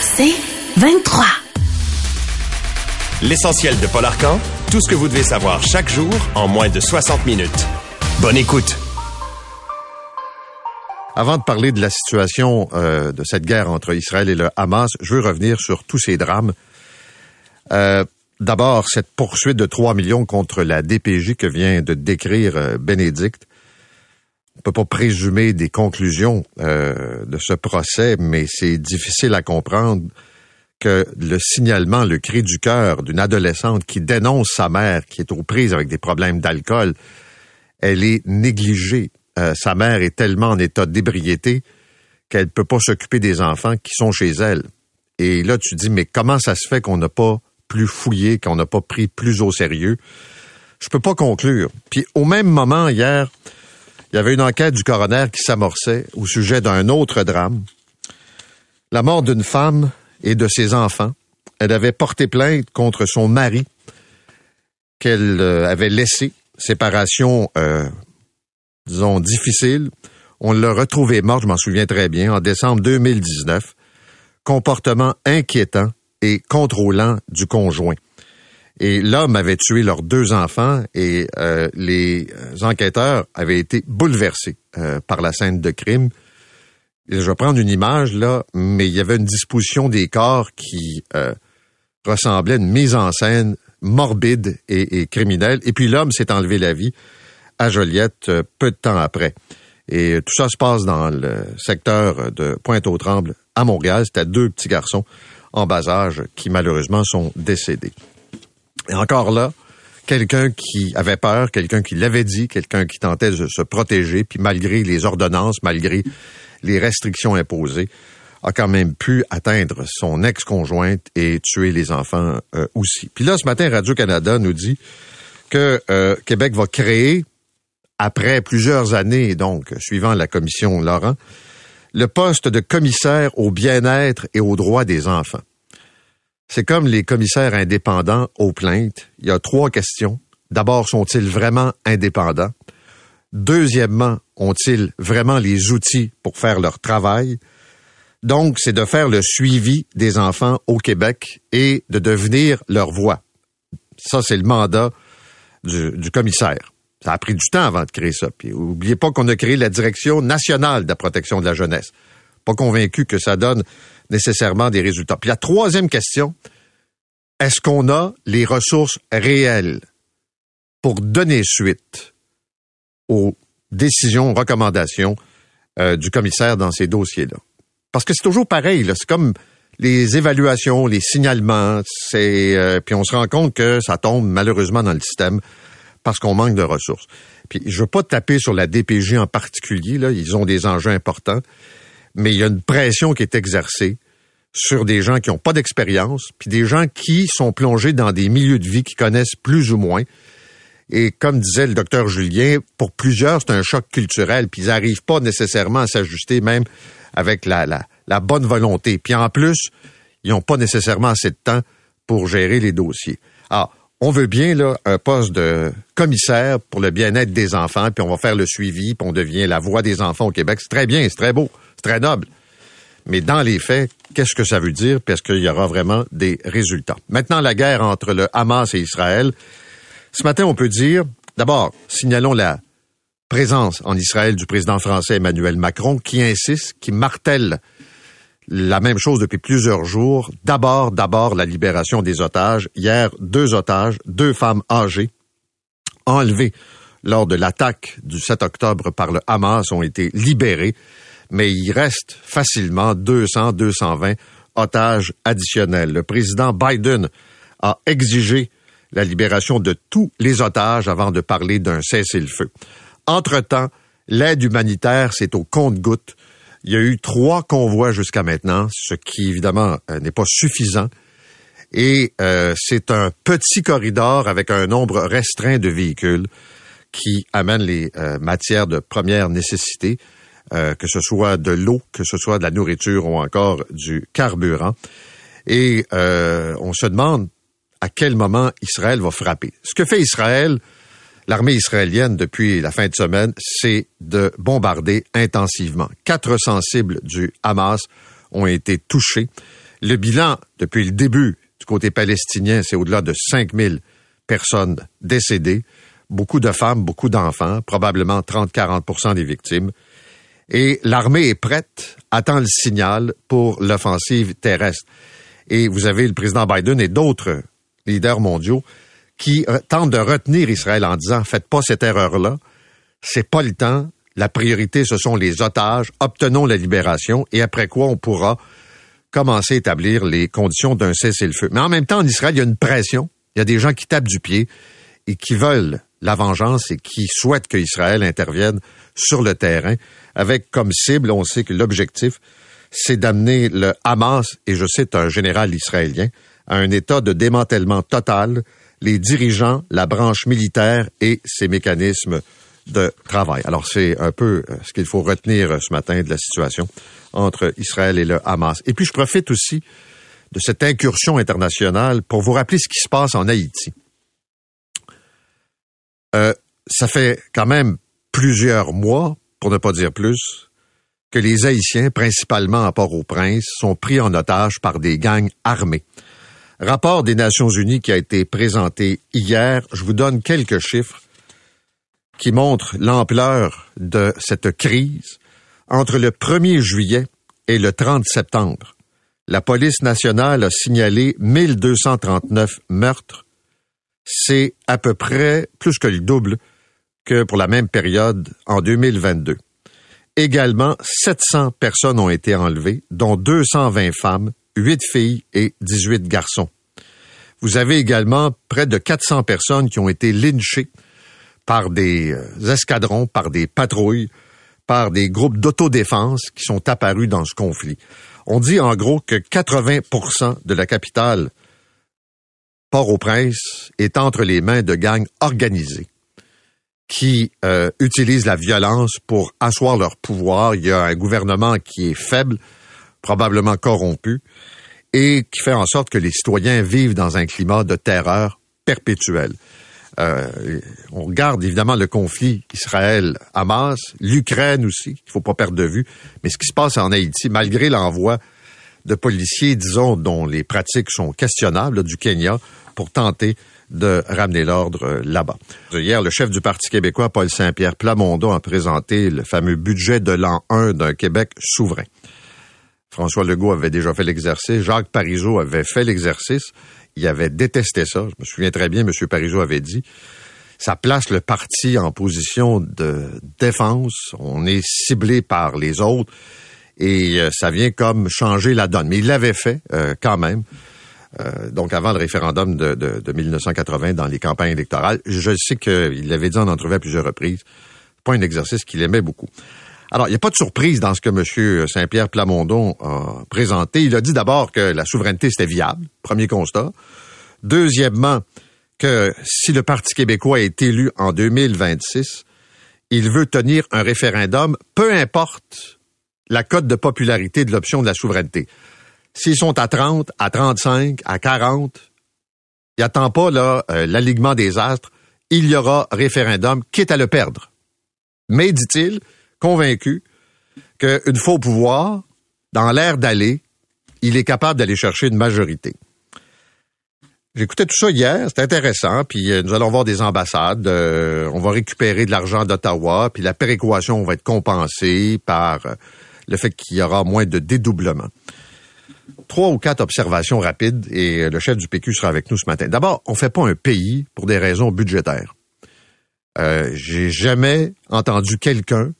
C'est 23. L'essentiel de Paul Arcan, tout ce que vous devez savoir chaque jour en moins de 60 minutes. Bonne écoute. Avant de parler de la situation euh, de cette guerre entre Israël et le Hamas, je veux revenir sur tous ces drames. Euh, D'abord, cette poursuite de 3 millions contre la DPJ que vient de décrire euh, Bénédicte. On peut pas présumer des conclusions euh, de ce procès, mais c'est difficile à comprendre que le signalement, le cri du cœur d'une adolescente qui dénonce sa mère, qui est aux prises avec des problèmes d'alcool, elle est négligée. Euh, sa mère est tellement en état d'ébriété qu'elle peut pas s'occuper des enfants qui sont chez elle. Et là, tu dis, mais comment ça se fait qu'on n'a pas plus fouillé, qu'on n'a pas pris plus au sérieux? Je peux pas conclure. Puis au même moment, hier, il y avait une enquête du coroner qui s'amorçait au sujet d'un autre drame. La mort d'une femme et de ses enfants. Elle avait porté plainte contre son mari qu'elle euh, avait laissé. Séparation, euh, disons, difficile. On l'a retrouvé mort, je m'en souviens très bien, en décembre 2019. Comportement inquiétant et contrôlant du conjoint. Et l'homme avait tué leurs deux enfants et euh, les enquêteurs avaient été bouleversés euh, par la scène de crime. je vais prendre une image là, mais il y avait une disposition des corps qui euh, ressemblait à une mise en scène morbide et, et criminelle. Et puis l'homme s'est enlevé la vie à Joliette peu de temps après. Et tout ça se passe dans le secteur de Pointe-aux-Trembles à Montréal. C'était deux petits garçons en bas âge qui malheureusement sont décédés. Et encore là, quelqu'un qui avait peur, quelqu'un qui l'avait dit, quelqu'un qui tentait de se protéger, puis malgré les ordonnances, malgré les restrictions imposées, a quand même pu atteindre son ex-conjointe et tuer les enfants euh, aussi. Puis là, ce matin, Radio-Canada nous dit que euh, Québec va créer, après plusieurs années, donc, suivant la commission Laurent, le poste de commissaire au bien-être et aux droits des enfants. C'est comme les commissaires indépendants aux plaintes. Il y a trois questions. D'abord, sont-ils vraiment indépendants? Deuxièmement, ont-ils vraiment les outils pour faire leur travail? Donc, c'est de faire le suivi des enfants au Québec et de devenir leur voix. Ça, c'est le mandat du, commissaire. Ça a pris du temps avant de créer ça. Puis oubliez pas qu'on a créé la Direction nationale de la protection de la jeunesse. Pas convaincu que ça donne nécessairement des résultats. Puis la troisième question, est-ce qu'on a les ressources réelles pour donner suite aux décisions, recommandations euh, du commissaire dans ces dossiers-là? Parce que c'est toujours pareil, c'est comme les évaluations, les signalements, c'est euh, puis on se rend compte que ça tombe malheureusement dans le système parce qu'on manque de ressources. Puis je veux pas taper sur la DPJ en particulier, là, ils ont des enjeux importants, mais il y a une pression qui est exercée sur des gens qui n'ont pas d'expérience, puis des gens qui sont plongés dans des milieux de vie qu'ils connaissent plus ou moins. Et comme disait le docteur Julien, pour plusieurs, c'est un choc culturel, puis ils n'arrivent pas nécessairement à s'ajuster même avec la, la, la bonne volonté. Puis en plus, ils n'ont pas nécessairement assez de temps pour gérer les dossiers. Alors, on veut bien là, un poste de commissaire pour le bien-être des enfants, puis on va faire le suivi, puis on devient la voix des enfants au Québec. C'est très bien, c'est très beau, très noble. Mais dans les faits, qu'est-ce que ça veut dire? Parce qu'il y aura vraiment des résultats. Maintenant, la guerre entre le Hamas et Israël. Ce matin, on peut dire, d'abord, signalons la présence en Israël du président français Emmanuel Macron qui insiste, qui martèle la même chose depuis plusieurs jours. D'abord, d'abord, la libération des otages. Hier, deux otages, deux femmes âgées, enlevées lors de l'attaque du 7 octobre par le Hamas, ont été libérées. Mais il reste facilement 200, 220 otages additionnels. Le président Biden a exigé la libération de tous les otages avant de parler d'un cessez-le-feu. Entre-temps, l'aide humanitaire, c'est au compte-gouttes Il y a eu trois convois jusqu'à maintenant, ce qui évidemment euh, n'est pas suffisant. Et euh, c'est un petit corridor avec un nombre restreint de véhicules qui amène les euh, matières de première nécessité, que ce soit de l'eau, que ce soit de la nourriture ou encore du carburant. Et on se demande à quel moment Israël va frapper. Ce que fait Israël, l'armée israélienne depuis la fin de semaine, c'est de bombarder intensivement. 400 cibles du Hamas ont été touchées. Le bilan depuis le début du côté palestinien, c'est au-delà de 5000 personnes décédées, beaucoup de femmes, beaucoup d'enfants, probablement 30-40% des victimes. Et l'armée est prête, attend le signal pour l'offensive terrestre. Et vous avez le président Biden et d'autres leaders mondiaux qui euh, tentent de retenir Israël en disant faites pas cette erreur-là, c'est pas le temps, la priorité ce sont les otages, obtenons la libération. Et après quoi on pourra commencer à établir les conditions d'un cessez-le-feu. Mais en même temps, en Israël, il y a une pression, il y a des gens qui tapent du pied et qui veulent la vengeance et qui souhaitent que Israël intervienne sur le terrain avec comme cible, on sait que l'objectif, c'est d'amener le Hamas, et je cite un général israélien, à un état de démantèlement total les dirigeants, la branche militaire et ses mécanismes de travail. Alors c'est un peu euh, ce qu'il faut retenir euh, ce matin de la situation entre Israël et le Hamas. Et puis je profite aussi de cette incursion internationale pour vous rappeler ce qui se passe en Haïti. Euh, ça fait quand même plusieurs mois, pour ne pas dire plus, que les Haïtiens, principalement à Port-au-Prince, sont pris en otage par des gangs armés. Rapport des Nations Unies qui a été présenté hier. Je vous donne quelques chiffres qui montrent l'ampleur de cette crise. Entre le 1er juillet et le 30 septembre, la police nationale a signalé 1239 meurtres. C'est à peu près plus que le double que pour la même période en 2022. Également, 700 personnes ont été enlevées, dont 220 femmes 8 filles et 18 garçons. Vous avez également près de 400 personnes qui ont été lynchées par des euh, escadrons, par des patrouilles, par des groupes d'autodéfense qui sont apparus dans ce conflit. On dit en gros que 80% de la capitale Port-au-Prince est entre les mains de gangs organisés qui euh, utilisent la violence pour asseoir leur pouvoir. Il y a un gouvernement qui est faible, probablement corrompu, et qui fait en sorte que les citoyens vivent dans un climat de terreur perpétuelle. Euh, on regarde évidemment le conflit Israël-Hamas, l'Ukraine aussi, qu'il faut pas perdre de vue, mais ce qui se passe en Haïti, malgré l'envoi de policiers, disons, dont les pratiques sont questionnables, du Kenya, pour tenter de ramener l'ordre euh, là-bas. Hier, le chef du Parti québécois, Paul Saint-Pierre Plamondon, a présenté le fameux budget de l'an 1 d'un Québec souverain. François Legault avait déjà fait l'exercice. Jacques Parizeau avait fait l'exercice. Il avait détesté ça. Je me souviens très bien, M. Parizeau avait dit. Ça place le parti en position de défense. On est ciblé par les autres. Et euh, ça vient comme changer la donne. Mais il l'avait fait euh, quand même. Euh, donc avant le référendum de, de, de, 1980 dans les campagnes électorales. Je sais qu'il l'avait dit en entrevue à plusieurs reprises. Pas un exercice qu'il aimait beaucoup. Alors, il n'y a pas de surprise dans ce que M. Saint-Pierre Plamondon a présenté. Il a dit d'abord que la souveraineté, c'était viable, premier constat. Deuxièmement, que si le Parti québécois est élu en 2026, il veut tenir un référendum, peu importe la cote de popularité de l'option de la souveraineté. S'ils sont à 30, à 35, à 40, il n'attend pas là euh, l'alignement des astres. Il y aura référendum, quitte à le perdre. Mais, dit-il, convaincu qu'une fois pouvoir, dans l'air d'aller, il est capable d'aller chercher une majorité. J'écoutais tout ça hier, c'était intéressant, puis euh, nous allons voir des ambassades, euh, on va récupérer de l'argent d'Ottawa, puis la péréquation va être compensée par euh, le fait qu'il y aura moins de dédoublement. Trois ou quatre observations rapides et le chef du PQ sera avec nous ce matin. D'abord, on fait pas un pays pour des raisons budgétaires. J'ai jamais entendu quelqu'un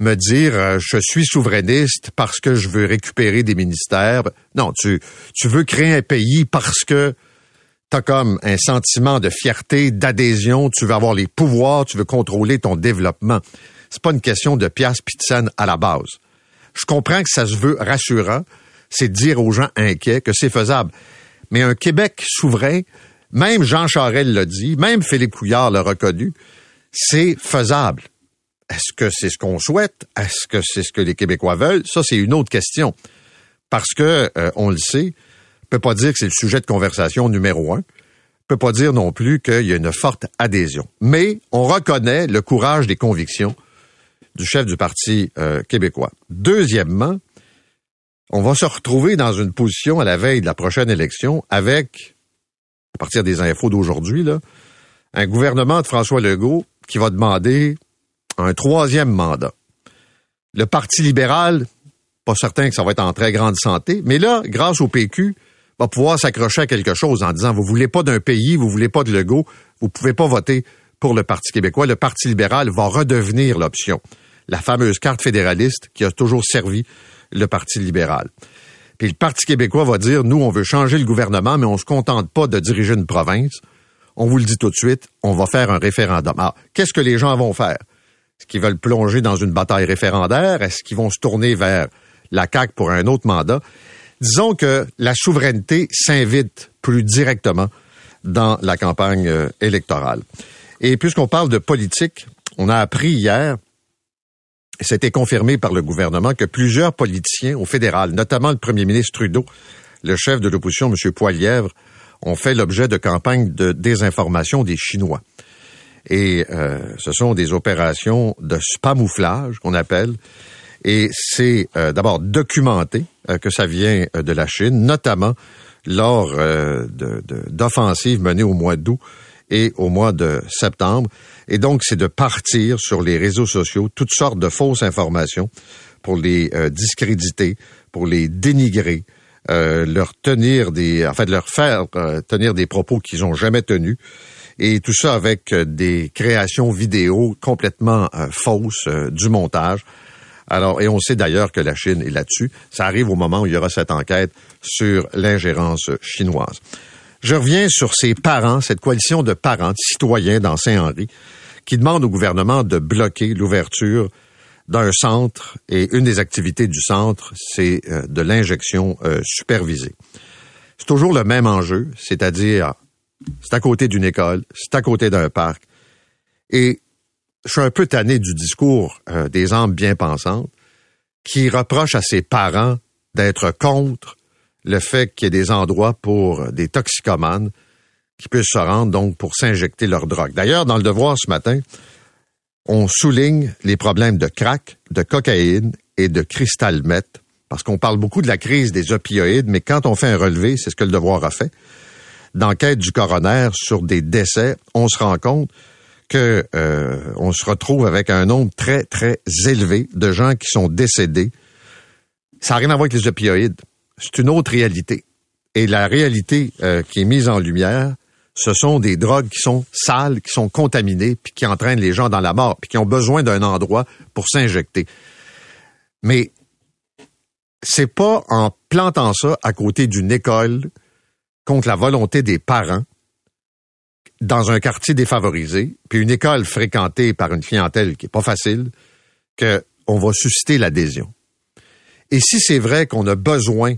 me dire euh, je suis souverainiste parce que je veux récupérer des ministères. Non, tu, tu veux créer un pays parce que tu as comme un sentiment de fierté, d'adhésion, tu veux avoir les pouvoirs, tu veux contrôler ton développement. C'est pas une question de pièce pizza à la base. Je comprends que ça se veut rassurant, c'est de dire aux gens inquiets que c'est faisable. Mais un Québec souverain, même Jean Charel l'a dit, même Philippe Couillard l'a reconnu, c'est faisable. Est-ce que c'est ce qu'on souhaite? Est-ce que c'est ce que les Québécois veulent? Ça, c'est une autre question. Parce que, euh, on le sait, on peut pas dire que c'est le sujet de conversation numéro un. On peut pas dire non plus qu'il y a une forte adhésion. Mais on reconnaît le courage des convictions du chef du Parti euh, québécois. Deuxièmement, on va se retrouver dans une position à la veille de la prochaine élection avec, à partir des infos d'aujourd'hui, un gouvernement de François Legault qui va demander un troisième mandat. Le Parti libéral, pas certain que ça va être en très grande santé, mais là, grâce au PQ, va pouvoir s'accrocher à quelque chose en disant, vous voulez pas d'un pays, vous voulez pas de Legault, vous pouvez pas voter pour le Parti québécois. Le Parti libéral va redevenir l'option. La fameuse carte fédéraliste qui a toujours servi le Parti libéral. Puis le Parti québécois va dire, nous, on veut changer le gouvernement, mais on se contente pas de diriger une province. On vous le dit tout de suite, on va faire un référendum. Alors, qu'est-ce que les gens vont faire? Est-ce qu'ils veulent plonger dans une bataille référendaire? Est-ce qu'ils vont se tourner vers la CAQ pour un autre mandat? Disons que la souveraineté s'invite plus directement dans la campagne euh, électorale. Et puisqu'on parle de politique, on a appris hier, c'était confirmé par le gouvernement, que plusieurs politiciens au fédéral, notamment le premier ministre Trudeau, le chef de l'opposition, M. Poilièvre, ont fait l'objet de campagnes de désinformation des Chinois. Et euh, ce sont des opérations de spamouflage qu'on appelle. Et c'est euh, d'abord documenté euh, que ça vient de la Chine, notamment lors d'offensives menées au mois d'août et au mois de septembre. Et donc, c'est de partir sur les réseaux sociaux toutes sortes de fausses informations pour les discréditer, pour les dénigrer, leur tenir des, en fait, leur faire tenir des propos qu'ils n'ont jamais tenus et tout ça avec euh, des créations vidéo complètement euh, fausses, euh, du montage. Alors, et on sait d'ailleurs que la Chine est là-dessus. Ça arrive au moment où il y aura cette enquête sur l'ingérence chinoise. Je reviens sur ces parents, cette coalition de parents, de citoyens dans Saint-Henri, qui demandent au gouvernement de bloquer l'ouverture d'un centre et une des activités du centre, c'est de l'injection supervisée. C'est toujours le même enjeu, c'est-à-dire c'est à côté d'une école, c'est à côté d'un parc. Et je suis un peu tanné du discours euh, des âmes bien pensantes qui reprochent à ses parents d'être contre le fait qu'il y ait des endroits pour des toxicomanes qui puissent se rendre donc pour s'injecter leur drogue. D'ailleurs, dans le devoir ce matin, on souligne les problèmes de crack, de cocaïne et de cristal meth, parce qu'on parle beaucoup de la crise des opioïdes, mais quand on fait un relevé, c'est ce que le devoir a fait, d'enquête du coroner sur des décès, on se rend compte que euh, on se retrouve avec un nombre très très élevé de gens qui sont décédés. Ça n'a rien à voir avec les opioïdes. C'est une autre réalité. Et la réalité euh, qui est mise en lumière, ce sont des drogues qui sont sales, qui sont contaminées, puis qui entraînent les gens dans la mort, puis qui ont besoin d'un endroit pour s'injecter. Mais c'est pas en plantant ça à côté d'une école contre la volonté des parents dans un quartier défavorisé, puis une école fréquentée par une clientèle qui est pas facile, qu'on va susciter l'adhésion. Et si c'est vrai qu'on a besoin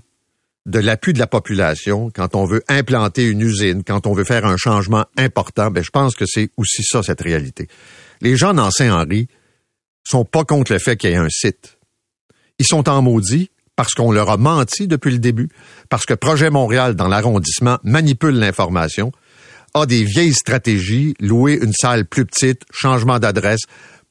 de l'appui de la population quand on veut implanter une usine, quand on veut faire un changement important, ben je pense que c'est aussi ça cette réalité. Les gens dans Saint-Henri sont pas contre le fait qu'il y ait un site. Ils sont en maudit parce qu'on leur a menti depuis le début, parce que Projet Montréal dans l'arrondissement manipule l'information, a des vieilles stratégies, louer une salle plus petite, changement d'adresse,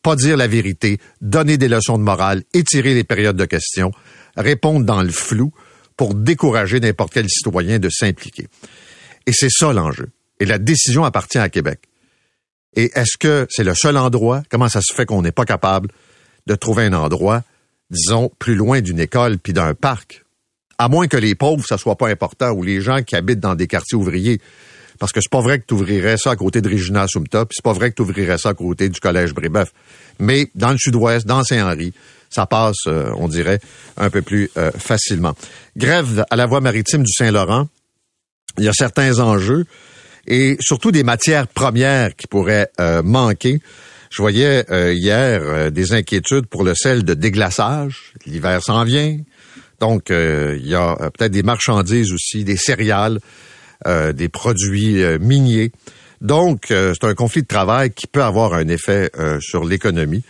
pas dire la vérité, donner des leçons de morale, étirer les périodes de questions, répondre dans le flou pour décourager n'importe quel citoyen de s'impliquer. Et c'est ça l'enjeu. Et la décision appartient à Québec. Et est-ce que c'est le seul endroit? Comment ça se fait qu'on n'est pas capable de trouver un endroit disons, plus loin d'une école puis d'un parc? À moins que les pauvres, ça soit pas important, ou les gens qui habitent dans des quartiers ouvriers. Parce que c'est pas vrai que tu ouvrirais ça à côté de Regina Sumta, puis c'est pas vrai que tu ouvrirais ça à côté du collège Brébeuf. Mais dans le sud-ouest, dans Saint-Henri, ça passe, euh, on dirait, un peu plus euh, facilement. Grève à la voie maritime du Saint-Laurent. Il y a certains enjeux et surtout des matières premières qui pourraient euh, manquer. Je voyais hier des inquiétudes pour le sel de déglaçage. L'hiver s'en vient. Donc, il y a peut-être des marchandises aussi, des céréales, des produits miniers. Donc, c'est un conflit de travail qui peut avoir un effet sur l'économie.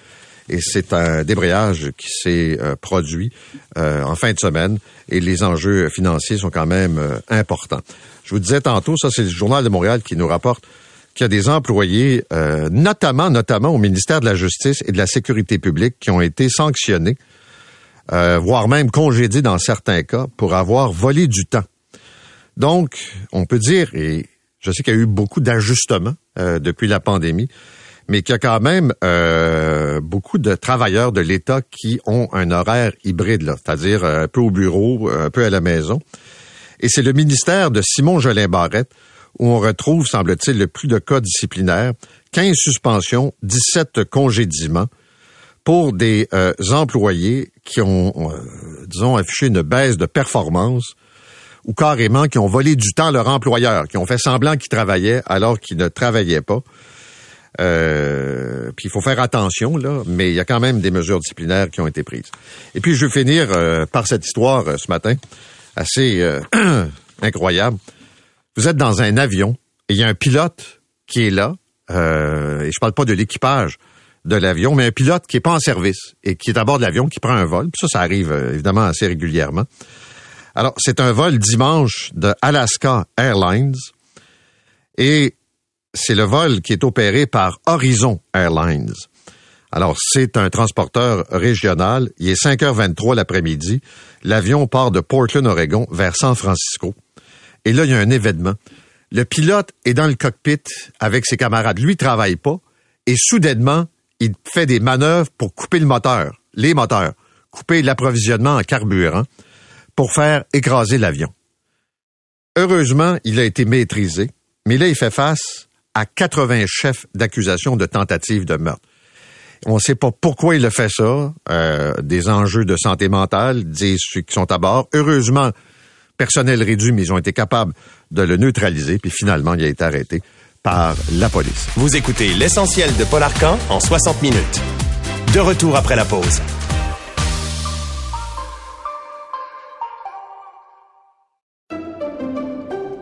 Et c'est un débrayage qui s'est produit en fin de semaine. Et les enjeux financiers sont quand même importants. Je vous disais tantôt, ça c'est le Journal de Montréal qui nous rapporte qu'il y a des employés, euh, notamment, notamment au ministère de la Justice et de la Sécurité publique, qui ont été sanctionnés, euh, voire même congédiés dans certains cas, pour avoir volé du temps. Donc, on peut dire, et je sais qu'il y a eu beaucoup d'ajustements euh, depuis la pandémie, mais qu'il y a quand même beaucoup de travailleurs de l'État qui ont un horaire hybride, c'est-à-dire un peu au bureau, un peu à la maison. Et c'est le ministère de Simon Jolin Barrette où on retrouve, semble-t-il, le plus de cas disciplinaires, 15 suspensions, 17 congédiements pour des euh, employés qui ont, euh, disons, affiché une baisse de performance ou carrément qui ont volé du temps à leur employeur, qui ont fait semblant qu'ils travaillaient alors qu'ils ne travaillaient pas. Euh, puis il faut faire attention, là, mais il y a quand même des mesures disciplinaires qui ont été prises. Et puis je vais finir par cette histoire ce matin, assez incroyable. Vous êtes dans un avion et il y a un pilote qui est là, euh, et je parle pas de l'équipage de l'avion, mais un pilote qui est pas en service et qui est à bord de l'avion, qui prend un vol. Puis ça, ça arrive euh, évidemment assez régulièrement. Alors, c'est un vol dimanche de Alaska Airlines et c'est le vol qui est opéré par Horizon Airlines. Alors, c'est un transporteur régional. Il est 5h23 l'après-midi. L'avion part de Portland, Oregon, vers San Francisco. Et là, il y a un événement. Le pilote est dans le cockpit avec ses camarades. Lui, il travaille pas. Et soudainement, il fait des manœuvres pour couper le moteur, les moteurs, couper l'approvisionnement en carburant pour faire écraser l'avion. Heureusement, il a été maîtrisé, mais là, il fait face à 80 chefs d'accusation de tentative de meurtre. On ne sait pas pourquoi il a fait ça. Euh, des enjeux de santé mentale, disent ceux qui sont à bord. Heureusement, personnel réduit, mais ils ont été capables de le neutraliser. Puis finalement, il a été arrêté par la police. Vous écoutez l'essentiel de Paul Arcan en 60 minutes. De retour après la pause.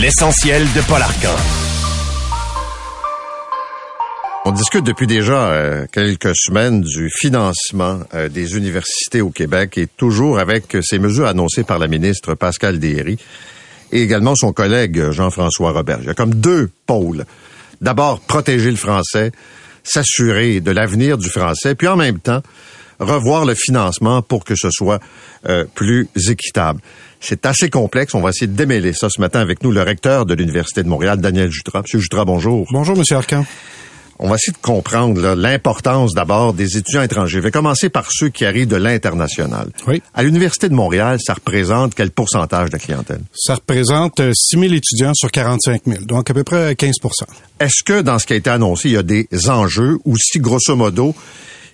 L'essentiel de Paul Arcan. On discute depuis déjà euh, quelques semaines du financement euh, des universités au Québec et toujours avec ces mesures annoncées par la ministre Pascal Derry et également son collègue Jean-François Robert. Il y a comme deux pôles. D'abord, protéger le français, s'assurer de l'avenir du français, puis en même temps, revoir le financement pour que ce soit euh, plus équitable. C'est assez complexe. On va essayer de démêler ça ce matin avec nous, le recteur de l'Université de Montréal, Daniel Jutras. Monsieur Jutras, bonjour. Bonjour, Monsieur Arcan. On va essayer de comprendre l'importance d'abord des étudiants étrangers. Je vais commencer par ceux qui arrivent de l'international. Oui. À l'Université de Montréal, ça représente quel pourcentage de clientèle? Ça représente 6 euh, 000 étudiants sur 45 000, donc à peu près 15% Est-ce que dans ce qui a été annoncé, il y a des enjeux ou si, grosso modo,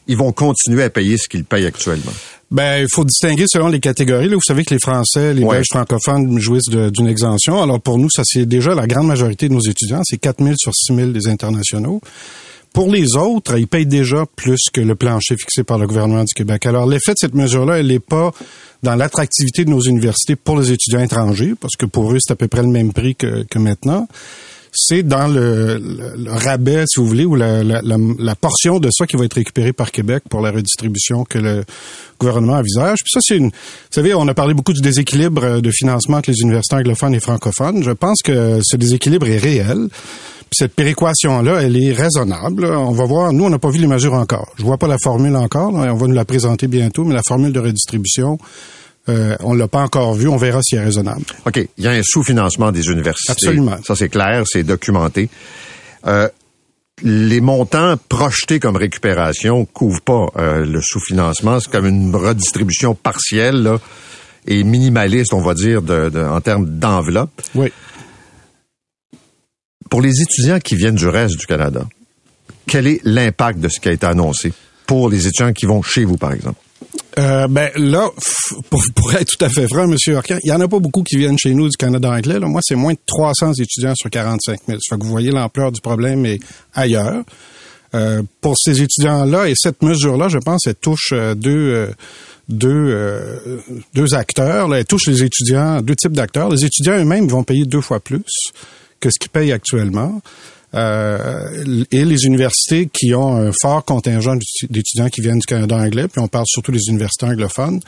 ils vont continuer à payer ce qu'ils payent actuellement? Ben, il faut distinguer selon les catégories. Là, vous savez que les Français, les Belges francophones jouissent d'une exemption. Alors pour nous, ça c'est déjà la grande majorité de nos étudiants. C'est 4 000 sur 6 000 des internationaux. Pour les autres, ils payent déjà plus que le plancher fixé par le gouvernement du Québec. Alors, l'effet de cette mesure-là, elle n'est pas dans l'attractivité de nos universités pour les étudiants étrangers, parce que pour eux, c'est à peu près le même prix que, que maintenant c'est dans le, rabais, si vous voulez, ou la, la, portion de ça qui va être récupérée par Québec pour la redistribution que le gouvernement envisage. Puis ça, c'est une... Vous savez, on a parlé beaucoup du déséquilibre de financement entre les universités anglophones et francophones. Je pense que ce déséquilibre est réel. Puis cette péréquation-là, elle est raisonnable. On va voir. Nous, on n'a pas vu les mesures encore. Je vois pas la formule encore. On va nous la présenter bientôt, mais la formule de redistribution, euh, on l'a pas encore vu. On verra si elle est raisonnable. OK. Il y a un sous-financement des universités. Absolument. Ça, c'est clair, c'est documenté. Euh, les montants projetés comme récupération couvrent pas euh, le sous-financement. C'est comme une redistribution partielle là, et minimaliste, on va dire, de, de- en termes d'enveloppe. Oui. Pour les étudiants qui viennent du reste du Canada, quel est l'impact de ce qui a été annoncé pour les étudiants qui vont chez vous, par exemple? Euh, ben là, pour, être tout à fait franc, Monsieur Arcan, il y en a pas beaucoup qui viennent chez nous du Canada anglais. Moi, c'est moins de 300 étudiants sur 45 000. Ça fait que vous voyez l'ampleur du problème est ailleurs. Euh, pour ces étudiants-là et cette mesure-là, je pense, elle touche euh, deux euh, deux euh, deux acteurs. Elle touche les étudiants, deux types d'acteurs. Les étudiants eux-mêmes vont payer deux fois plus que ce qu'ils payent actuellement. Euh, et les universités qui ont un fort contingent d'étu- d'étudiants qui viennent du Canada anglais, puis on parle surtout des universités anglophones,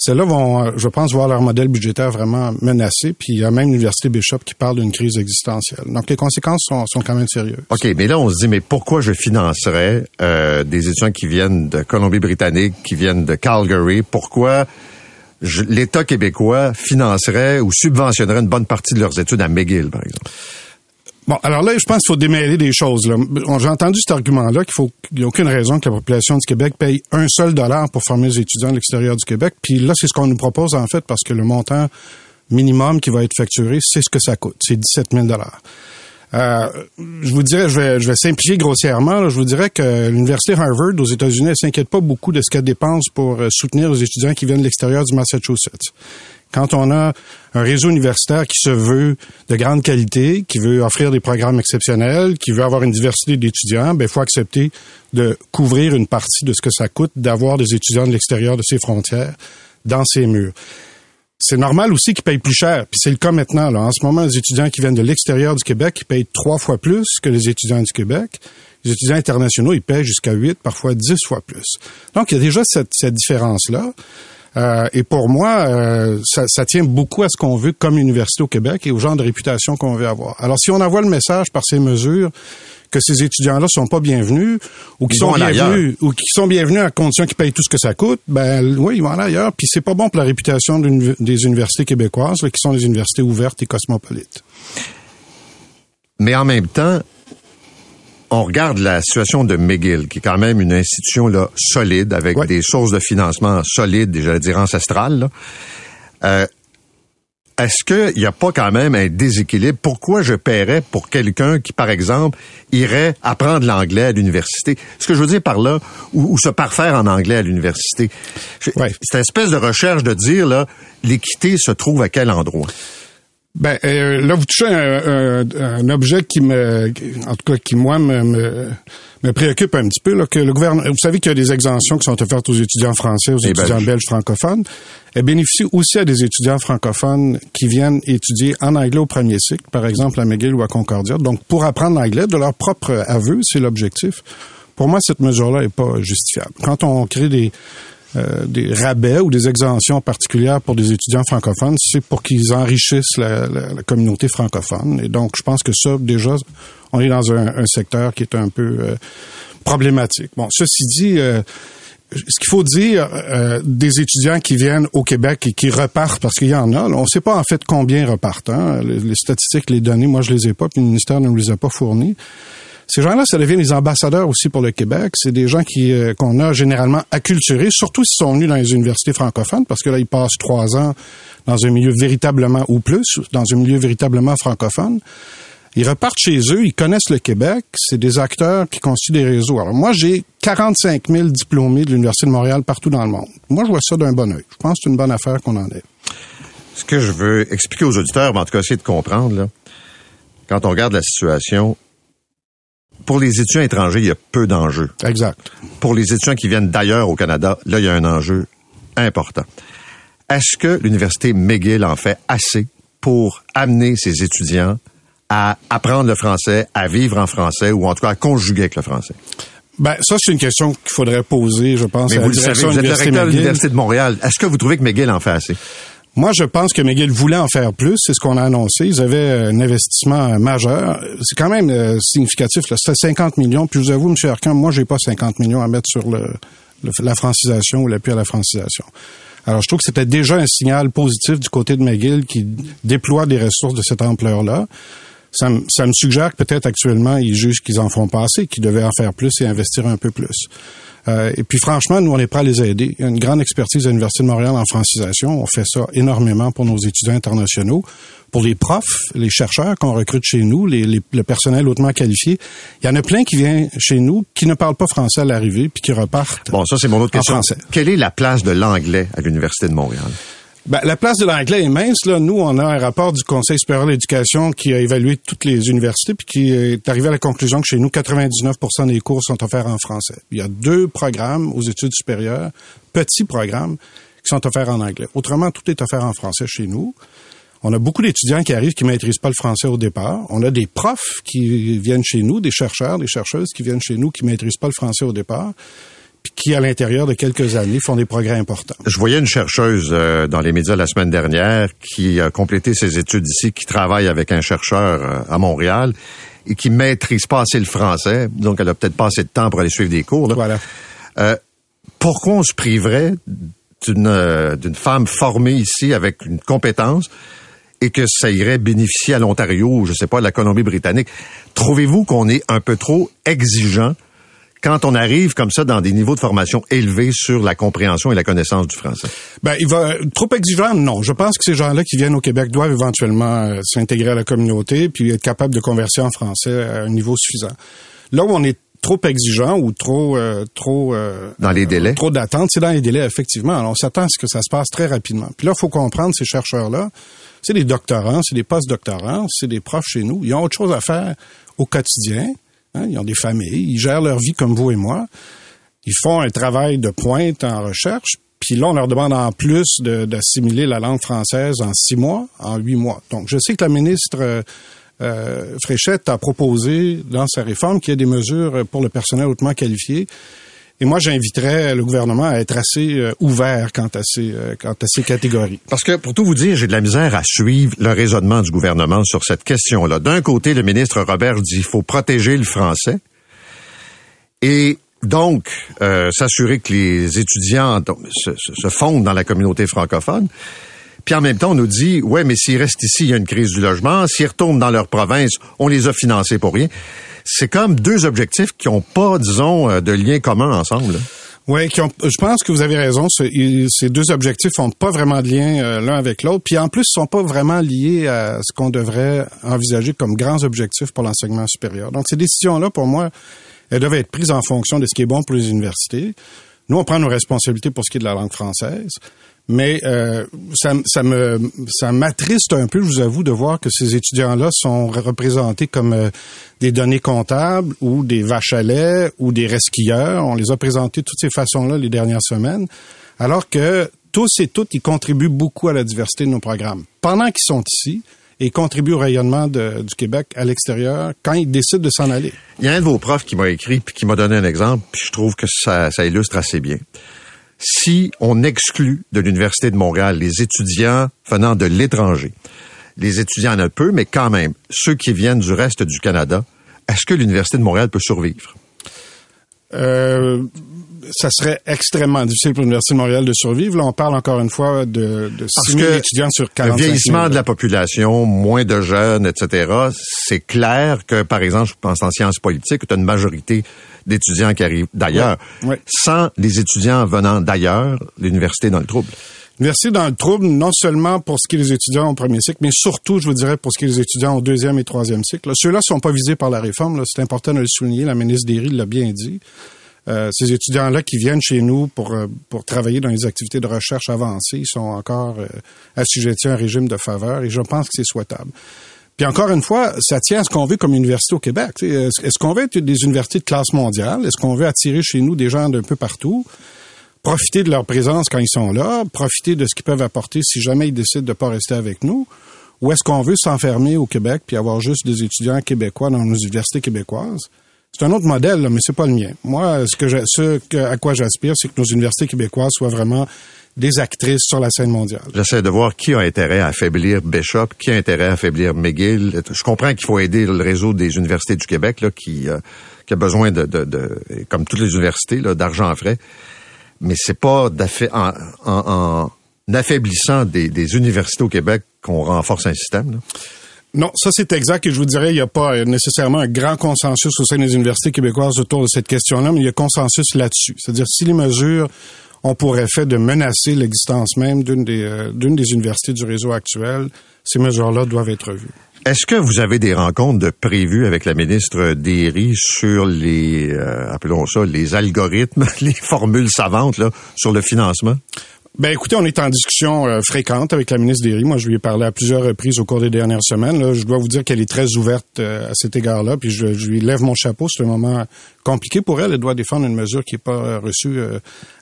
celles-là vont, euh, je pense, voir leur modèle budgétaire vraiment menacé, puis il y a même l'université Bishop qui parle d'une crise existentielle. Donc les conséquences sont, quand même sérieuses. OK, mais là, on se dit, mais pourquoi je financerais euh, des étudiants qui viennent de Colombie-Britannique, qui viennent de Calgary? Pourquoi l'État québécois financerait ou subventionnerait une bonne partie de leurs études à McGill, par exemple? Bon, alors là, je pense qu'il faut démêler des choses. J'ai entendu cet argument-là qu'il faut qu'il n'y a aucune raison que la population du Québec paye un seul dollar pour former les étudiants à l'extérieur du Québec. Puis là, c'est ce qu'on nous propose en fait parce que le montant minimum qui va être facturé, c'est ce que ça coûte. C'est 17 000 dollars. Euh, je vous dirais, je vais, je vais simplifier grossièrement. là. je vous dirais que l'université Harvard aux États-Unis, elle s'inquiète pas beaucoup de ce qu'elle dépense pour euh, soutenir les étudiants qui viennent de l'extérieur du Massachusetts. Quand on a un réseau universitaire qui se veut de grande qualité, qui veut offrir des programmes exceptionnels, qui veut avoir une diversité d'étudiants, ben il faut accepter de couvrir une partie de ce que ça coûte d'avoir des étudiants de l'extérieur de ses frontières dans ses murs c'est normal aussi qu'ils payent plus cher. Puis c'est le cas maintenant. Là. En ce moment, les étudiants qui viennent de l'extérieur du Québec, ils payent trois fois plus que les étudiants du Québec. Les étudiants internationaux, ils payent jusqu'à huit, parfois dix fois plus. Donc, il y a déjà cette, cette différence-là. Euh, et pour moi, euh, ça, ça tient beaucoup à ce qu'on veut comme université au Québec et au genre de réputation qu'on veut avoir. Alors, si on envoie le message par ces mesures que ces étudiants-là sont pas bienvenus ou qui sont bienvenus ou qui sont bienvenus à condition qu'ils payent tout ce que ça coûte, ben oui, ils vont aller ailleurs. Puis c'est pas bon pour la réputation des universités québécoises, là, qui sont des universités ouvertes et cosmopolites. Mais en même temps, on regarde la situation de McGill, qui est quand même une institution là, solide, avec Ouais. des sources de financement solides, j'allais dire ancestrales. Euh, est-ce qu'il n'y a pas quand même un déséquilibre? Pourquoi je paierais pour quelqu'un qui, par exemple, irait apprendre l'anglais à l'université? Ce que je veux dire par là, ou, ou se parfaire en anglais à l'université. Ouais. C'est une espèce de recherche de dire, là, l'équité se trouve à quel endroit? Ben euh, là, vous touchez un, un- un objet qui me, en tout cas, qui moi me, me, me préoccupe un petit peu. Là, que le gouvernement, vous savez qu'il y a des exemptions qui sont offertes aux étudiants français, aux Et étudiants belges. belges francophones. Elles bénéficient aussi à des étudiants francophones qui viennent étudier en anglais au premier cycle, par exemple à McGill ou à Concordia. Donc, pour apprendre l'anglais, de leur propre aveu, c'est l'objectif. Pour moi, cette mesure-là est pas justifiable. Quand on crée des euh, des rabais ou des exemptions particulières pour des étudiants francophones, c'est pour qu'ils enrichissent la, la- la communauté francophone. Et donc, je pense que ça, déjà, on est dans un, un secteur qui est un peu euh, problématique. Bon, ceci dit, euh, ce qu'il faut dire euh, des étudiants qui viennent au Québec et qui repartent, parce qu'il y en a, on ne sait pas en fait combien repartent. hein. Les, les statistiques, les données, moi je les ai pas, puis le ministère ne nous les a pas fournies. Ces gens-là, ça devient des ambassadeurs aussi pour le Québec. C'est des gens qui euh, qu'on a généralement acculturés, surtout s'ils sont venus dans les universités francophones, parce que là, ils passent trois ans dans un milieu véritablement, ou plus, dans un milieu véritablement francophone. Ils repartent chez eux, ils connaissent le Québec, c'est des acteurs qui constituent des réseaux. Alors moi, j'ai 45 000 diplômés de l'Université de Montréal partout dans le monde. Moi, je vois ça d'un bon œil. Je pense que c'est une bonne affaire qu'on en ait. Ce que je veux expliquer aux auditeurs, mais en tout cas essayer de comprendre, là, quand on regarde la situation, pour les étudiants étrangers, il y a peu d'enjeux. Exact. Pour les étudiants qui viennent d'ailleurs au Canada, là, il y a un enjeu important. Est-ce que l'Université McGill en fait assez pour amener ses étudiants à apprendre le français, à vivre en français, ou en tout cas à conjuguer avec le français? Ben, ça, c'est une question qu'il faudrait poser, je pense, Mais à vous le savez, vous êtes le recteur de l'Université de Montréal. Est-ce que vous trouvez que McGill en fait assez? Moi, je pense que McGill voulait en faire plus. C'est ce qu'on a annoncé. Ils avaient euh, un investissement majeur. C'est quand même euh, significatif. C'était 50 millions. Puis je vous avoue, M. Arcan, moi, j'ai pas 50 millions à mettre sur le, le- la francisation ou l'appui à la francisation. Alors, je trouve que c'était déjà un signal positif du côté de McGill qui déploie des ressources de cette ampleur-là. Ça, me- ça me suggère que peut-être actuellement, ils jugent qu'ils en font pas assez, qu'ils devaient en faire plus et investir un peu plus. Euh, et puis franchement, nous, on est prêts à les aider. Il y a une grande expertise à l'Université de Montréal en francisation. On fait ça énormément pour nos étudiants internationaux. Pour les profs, les chercheurs qu'on recrute chez nous, les, les- le personnel hautement qualifié, il y en a plein qui viennent chez nous qui ne parlent pas français à l'arrivée puis qui repartent Bon, ça, c'est mon autre en question. français. Quelle est la place de l'anglais à l'Université de Montréal? Ben, la place de l'anglais est mince. Là. Nous, on a un rapport du Conseil supérieur de l'éducation qui a évalué toutes les universités puis qui est arrivé à la conclusion que chez nous, 99% des cours sont offerts en français. Il y a deux programmes aux études supérieures, petits programmes, qui sont offerts en anglais. Autrement, tout est offert en français chez nous. On a beaucoup d'étudiants qui arrivent qui maîtrisent pas le français au départ. On a des profs qui viennent chez nous, des chercheurs, des chercheuses qui viennent chez nous qui maîtrisent pas le français au départ, puis qui, à l'intérieur de quelques années, font des progrès importants. Je voyais une chercheuse euh, dans les médias la semaine dernière qui a complété ses études ici, qui travaille avec un chercheur euh, à Montréal et qui maîtrise pas assez le français, donc elle a peut-être pas assez de temps pour aller suivre des cours. là. Voilà. Euh, pourquoi on se priverait d'une euh, d'une femme formée ici avec une compétence et que ça irait bénéficier à l'Ontario ou je sais pas à la Colombie-Britannique? Trouvez-vous qu'on est un peu trop exigeant quand on arrive comme ça dans des niveaux de formation élevés sur la compréhension et la connaissance du français? Ben, il va trop exigeant, non. Je pense que ces gens-là qui viennent au Québec doivent éventuellement euh, s'intégrer à la communauté puis être capables de converser en français à un niveau suffisant. Là où on est trop exigeant ou trop euh, trop euh, Dans les délais. trop d'attente, c'est dans les délais effectivement. Alors on s'attend à ce que ça se passe très rapidement. Puis là, il faut comprendre ces chercheurs-là, c'est des doctorants, c'est des post-doctorants, c'est des profs chez nous. Ils ont autre chose à faire au quotidien. Hein? Ils ont des familles, ils gèrent leur vie comme vous et moi. Ils font un travail de pointe en recherche. Puis là, on leur demande en plus d'assimiler la langue française en six mois, en huit mois. Donc, je sais que la ministre euh, euh, Fréchette a proposé dans sa réforme qu'il y ait des mesures pour le personnel hautement qualifié. Et moi, j'inviterais le gouvernement à être assez euh, ouvert quant à ces, euh, quant à ces catégories. Parce que, pour tout vous dire, j'ai de la misère à suivre le raisonnement du gouvernement sur cette question-là. D'un côté, le ministre Robert dit qu'il faut protéger le français et donc euh, s'assurer que les étudiants se fondent dans la communauté francophone. Puis en même temps, on nous dit, ouais, mais s'ils restent ici, il y a une crise du logement. S'ils retournent dans leur province, on les a financés pour rien. C'est comme deux objectifs qui n'ont pas, disons, euh, de lien commun ensemble. Oui, qui ont- je pense que vous avez raison. Ces deux objectifs n'ont pas vraiment de lien euh, l'un avec l'autre. Puis en plus, ils sont pas vraiment liés à ce qu'on devrait envisager comme grands objectifs pour l'enseignement supérieur. Donc ces décisions-là, pour moi, elles doivent être prises en fonction de ce qui est bon pour les universités. Nous, on prend nos responsabilités pour ce qui est de la langue française. Mais euh, ça, ça me ça m'attriste un peu, je vous avoue, de voir que ces étudiants-là sont représentés comme euh, des données comptables ou des vaches à lait ou des resquilleurs. On les a présentés de toutes ces façons-là les dernières semaines, alors que tous et toutes, ils contribuent beaucoup à la diversité de nos programmes. Pendant qu'ils sont ici, et contribuent au rayonnement du Québec à l'extérieur quand ils décident de s'en aller. Il y a un de vos profs qui m'a écrit puis qui m'a donné un exemple, puis je trouve que ça, ça illustre assez bien. Si on exclut de l'Université de Montréal les étudiants venant de l'étranger, les étudiants en a peu, mais quand même, ceux qui viennent du reste du Canada, est-ce que l'Université de Montréal peut survivre? Euh, ça serait extrêmement difficile pour l'Université de Montréal de survivre. Là, on parle encore une fois de, de 6 000 étudiants sur le 45 000. vieillissement de la population, moins de jeunes, etc., c'est clair que, par exemple, je pense en sciences politiques, tu as une majorité d'étudiants qui arrivent d'ailleurs. Ouais, ouais. Sans les étudiants venant d'ailleurs, l'université est dans le trouble. L'université est dans le trouble, non seulement pour ce qui est des étudiants au premier cycle, mais surtout, je vous dirais, pour ce qui est des étudiants au deuxième et troisième cycle. Là, Ceux-là sont pas visés par la réforme. là. C'est important de le souligner. La ministre Derry l'a bien dit. Euh, ces étudiants-là qui viennent chez nous pour, euh, pour travailler dans les activités de recherche avancées, ils sont encore euh, assujettis à un régime de faveur et je pense que c'est souhaitable. Puis encore une fois, ça tient à ce qu'on veut comme université au Québec. Est-ce qu'on veut être des universités de classe mondiale? Est-ce qu'on veut attirer chez nous des gens d'un peu partout? Profiter de leur présence quand ils sont là, profiter de ce qu'ils peuvent apporter si jamais ils décident de pas rester avec nous? Ou est-ce qu'on veut s'enfermer au Québec puis avoir juste des étudiants québécois dans nos universités québécoises? C'est un autre modèle, là, mais c'est pas le mien. Moi, ce que je, ce à quoi j'aspire, c'est que nos universités québécoises soient vraiment des actrices sur la scène mondiale. J'essaie de voir qui a intérêt à affaiblir Bishop, qui a intérêt à affaiblir McGill. Je comprends qu'il faut aider le réseau des universités du Québec, là, qui, euh, qui a besoin de, de, de- comme toutes les universités, là, d'argent frais. Mais c'est pas en, en, en affaiblissant des, des universités au Québec qu'on renforce un système. là. Non, ça c'est exact et je vous dirais, il n'y a pas nécessairement un grand consensus au sein des universités québécoises autour de cette question-là, mais il y a consensus là-dessus. C'est-à-dire si les mesures ont pour effet de menacer l'existence même d'une des, euh, d'une des universités du réseau actuel, ces mesures-là doivent être revues. Est-ce que vous avez des rencontres de prévues avec la ministre Derry sur les, euh, appelons ça, les algorithmes, les formules savantes là, sur le financement? Ben écoutez, on est en discussion euh, fréquente avec la ministre Derry. Moi, je lui ai parlé à plusieurs reprises au cours des dernières semaines. Là, je dois vous dire qu'elle est très ouverte euh, à cet égard-là. Puis je, je, lui lève mon chapeau. C'est un moment compliqué pour elle. Elle doit défendre une mesure qui n'est pas reçue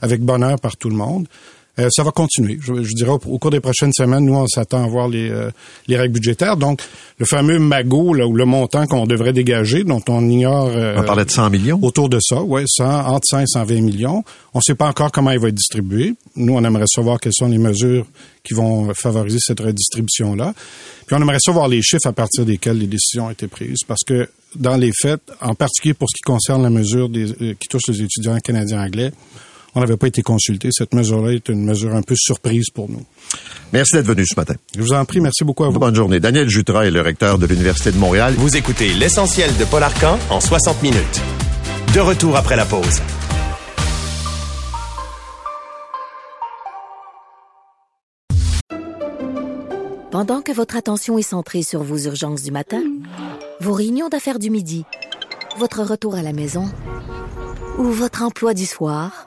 avec bonheur par tout le monde. Euh, ça va continuer. Je, je dirais au, cours des prochaines semaines, nous, on s'attend à voir les, euh, les règles budgétaires. Donc, le fameux magot, là, ou le montant qu'on devrait dégager, dont on ignore... Euh, on parlait de 100 millions? Autour de ça, oui, 100, entre 100 et 120 millions. On ne sait pas encore comment il va être distribué. Nous, on aimerait savoir quelles sont les mesures qui vont favoriser cette redistribution-là. Puis on aimerait savoir les chiffres à partir desquels les décisions ont été prises, parce que dans les faits, en particulier pour ce qui concerne la mesure des, qui touche les étudiants canadiens anglais, on n'avait pas été consulté. Cette mesure-là est une mesure un peu surprise pour nous. Merci d'être venu ce matin. Je vous en prie. Merci beaucoup à vous. Bonne journée. Daniel Jutra est le recteur de l'Université de Montréal. Vous écoutez l'essentiel de Paul Arcan en 60 minutes. De retour après la pause. Pendant que votre attention est centrée sur vos urgences du matin, vos réunions d'affaires du midi, votre retour à la maison ou votre emploi du soir,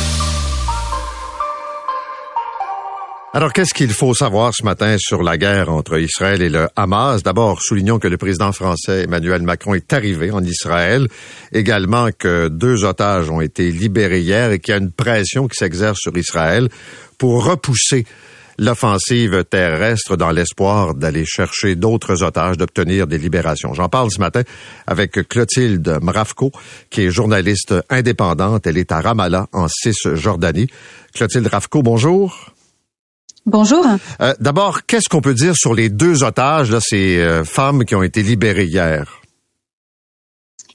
Alors, qu'est-ce qu'il faut savoir ce matin sur la guerre entre Israël et le Hamas? D'abord, soulignons que le président français Emmanuel Macron est arrivé en Israël. Également que deux otages ont été libérés hier et qu'il y a une pression qui s'exerce sur Israël pour repousser l'offensive terrestre dans l'espoir d'aller chercher d'autres otages, d'obtenir des libérations. J'en parle ce matin avec Clotilde Mravko, qui est journaliste indépendante. Elle est à Ramallah, en Cisjordanie. Clotilde Ravko, bonjour. Bonjour. Euh, D'abord, qu'est-ce qu'on peut dire sur les deux otages, là, ces euh, femmes qui ont été libérées hier?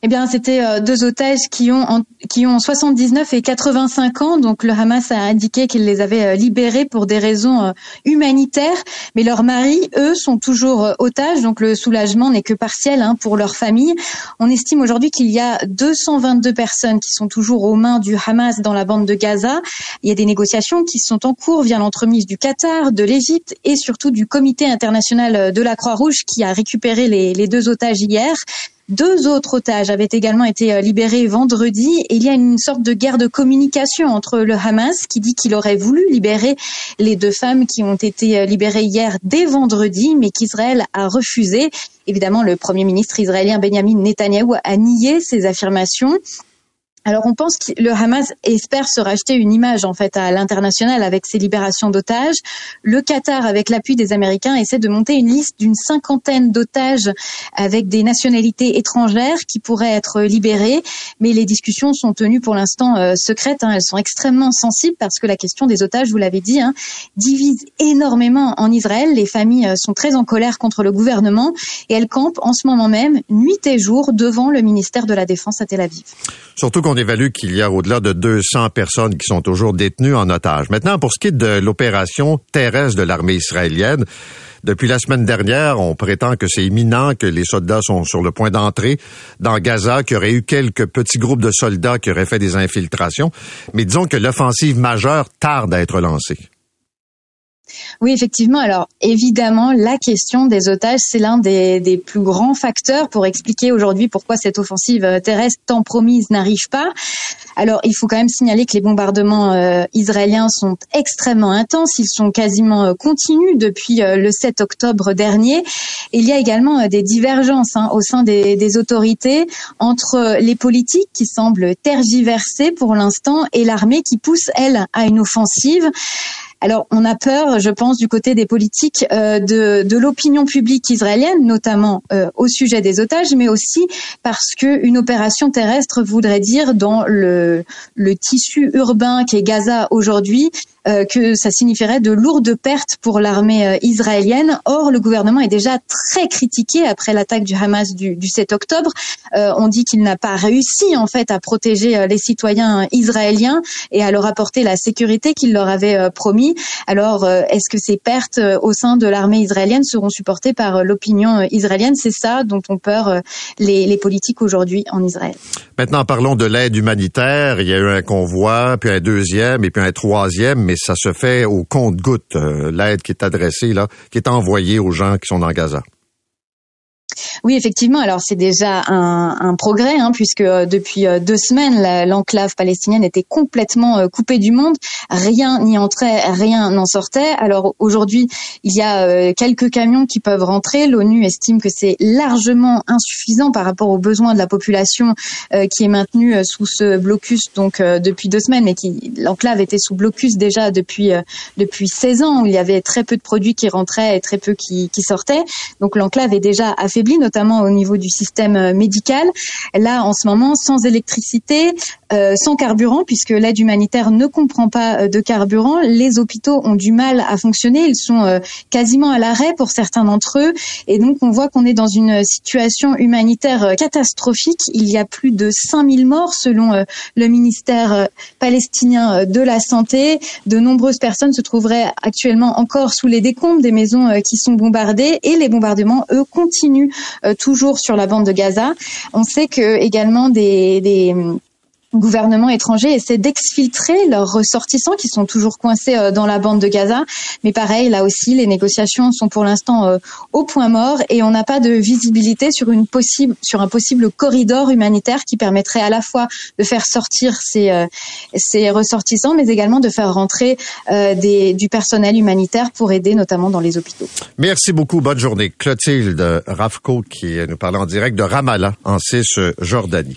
Eh bien, c'était euh, deux otages qui ont qui ont 79 et 85 ans. Donc, le Hamas a indiqué qu'il les avait euh, libérés pour des raisons euh, humanitaires, mais leurs maris, eux, sont toujours otages. Donc, le soulagement n'est que partiel hein, pour leur famille. On estime aujourd'hui qu'il y a 222 personnes qui sont toujours aux mains du Hamas dans la bande de Gaza. Il y a des négociations qui sont en cours via l'entremise du Qatar, de l'Égypte et surtout du Comité international de la Croix-Rouge qui a récupéré les, les deux otages hier. Deux autres otages avaient également été euh, libérés vendredi et il y a une sorte de guerre de communication entre le Hamas qui dit qu'il aurait voulu libérer les deux femmes qui ont été euh, libérées hier dès vendredi mais qu'Israël a refusé. Évidemment, le premier ministre israélien Benjamin Netanyahou a nié ces affirmations. Alors on pense que le Hamas espère se racheter une image en fait à l'international avec ses libérations d'otages. Le Qatar, avec l'appui des Américains, essaie de monter une liste d'une cinquantaine d'otages avec des nationalités étrangères qui pourraient être libérés. Mais les discussions sont tenues pour l'instant euh, secrètes. Hein. Elles sont extrêmement sensibles parce que la question des otages, vous l'avez dit, hein, divise énormément en Israël. Les familles euh, sont très en colère contre le gouvernement et elles campent en ce moment même, nuit et jour, devant le ministère de la Défense à Tel Aviv. Surtout qu'on évalue qu'il y a au-delà de 200 personnes qui sont toujours détenues en otage. Maintenant, pour ce qui est de l'opération terrestre de l'armée israélienne, depuis la semaine dernière, on prétend que c'est imminent, que les soldats sont sur le point d'entrer dans Gaza, qu'il y aurait eu quelques petits groupes de soldats qui auraient fait des infiltrations. Mais disons que l'offensive majeure tarde à être lancée. Oui, effectivement. Alors, évidemment, la question des otages, c'est l'un des, plus grands facteurs pour expliquer aujourd'hui pourquoi cette offensive euh, terrestre tant promise n'arrive pas. Alors, il faut quand même signaler que les bombardements euh, israéliens sont extrêmement intenses. Ils sont quasiment euh, continus depuis le 7 octobre dernier. Il y a également des divergences hein, au sein des, des, autorités entre les politiques qui semblent tergiverser pour l'instant et l'armée qui pousse, elle, à une offensive. Alors, on a peur, je pense, du côté des politiques, euh, de, l'opinion publique israélienne, notamment euh, au sujet des otages, mais aussi parce que une opération terrestre voudrait dire dans le, le tissu urbain qui est Gaza aujourd'hui, que ça signifierait de lourdes pertes pour l'armée euh, israélienne. Or, le gouvernement est déjà très critiqué après l'attaque du Hamas du, du 7 octobre. Euh, on dit qu'il n'a pas réussi en fait à protéger les citoyens israéliens et à leur apporter la sécurité qu'il leur avait promis. Alors, est-ce que ces pertes au sein de l'armée israélienne seront supportées par l'opinion israélienne? C'est ça dont ont peur les, les politiques aujourd'hui en Israël. Maintenant, parlons de l'aide humanitaire. Il y a eu un convoi, puis un deuxième, et puis un troisième, mais ça se fait au compte-goutte, euh, l'aide qui est adressée, là, qui est envoyée aux gens qui sont dans Gaza. Oui, effectivement. Alors c'est déjà un, un progrès, hein, puisque euh, depuis euh, deux semaines, l'enclave palestinienne était complètement euh, coupée du monde. Rien n'y entrait, rien n'en sortait. Alors aujourd'hui, il y a quelques camions qui peuvent rentrer. L'ONU estime que c'est largement insuffisant par rapport aux besoins de la population qui est maintenue sous ce blocus donc depuis deux semaines, mais qui l'enclave était sous blocus déjà depuis depuis 16 ans où il y avait très peu de produits qui rentraient et très peu qui, qui sortaient. Donc l'enclave est déjà affaiblie notamment au niveau du système euh, médical. Là, en ce moment, sans électricité, euh, sans carburant, puisque l'aide humanitaire ne comprend pas euh, de carburant, les hôpitaux ont du mal à fonctionner. Ils sont quasiment à l'arrêt pour certains d'entre eux. Et donc, on voit qu'on est dans une situation humanitaire catastrophique. Il y a plus de 5000 morts selon le ministère palestinien de la Santé. De nombreuses personnes se trouveraient actuellement encore sous les décombres des maisons qui sont bombardées et les bombardements, eux, continuent toujours sur la bande de Gaza. On sait que également des, des gouvernements étrangers essaient d'exfiltrer leurs ressortissants qui sont toujours coincés euh, dans la bande de Gaza. Mais pareil, là aussi, les négociations sont pour l'instant euh, au point mort et on n'a pas de visibilité sur une possible, sur un possible corridor humanitaire qui permettrait à la fois de faire sortir ces, ces ressortissants, mais également de faire rentrer des, du personnel humanitaire pour aider notamment dans les hôpitaux. Merci beaucoup. Bonne journée. Clotilde Rafco qui nous parle en direct de Ramallah en Cisjordanie.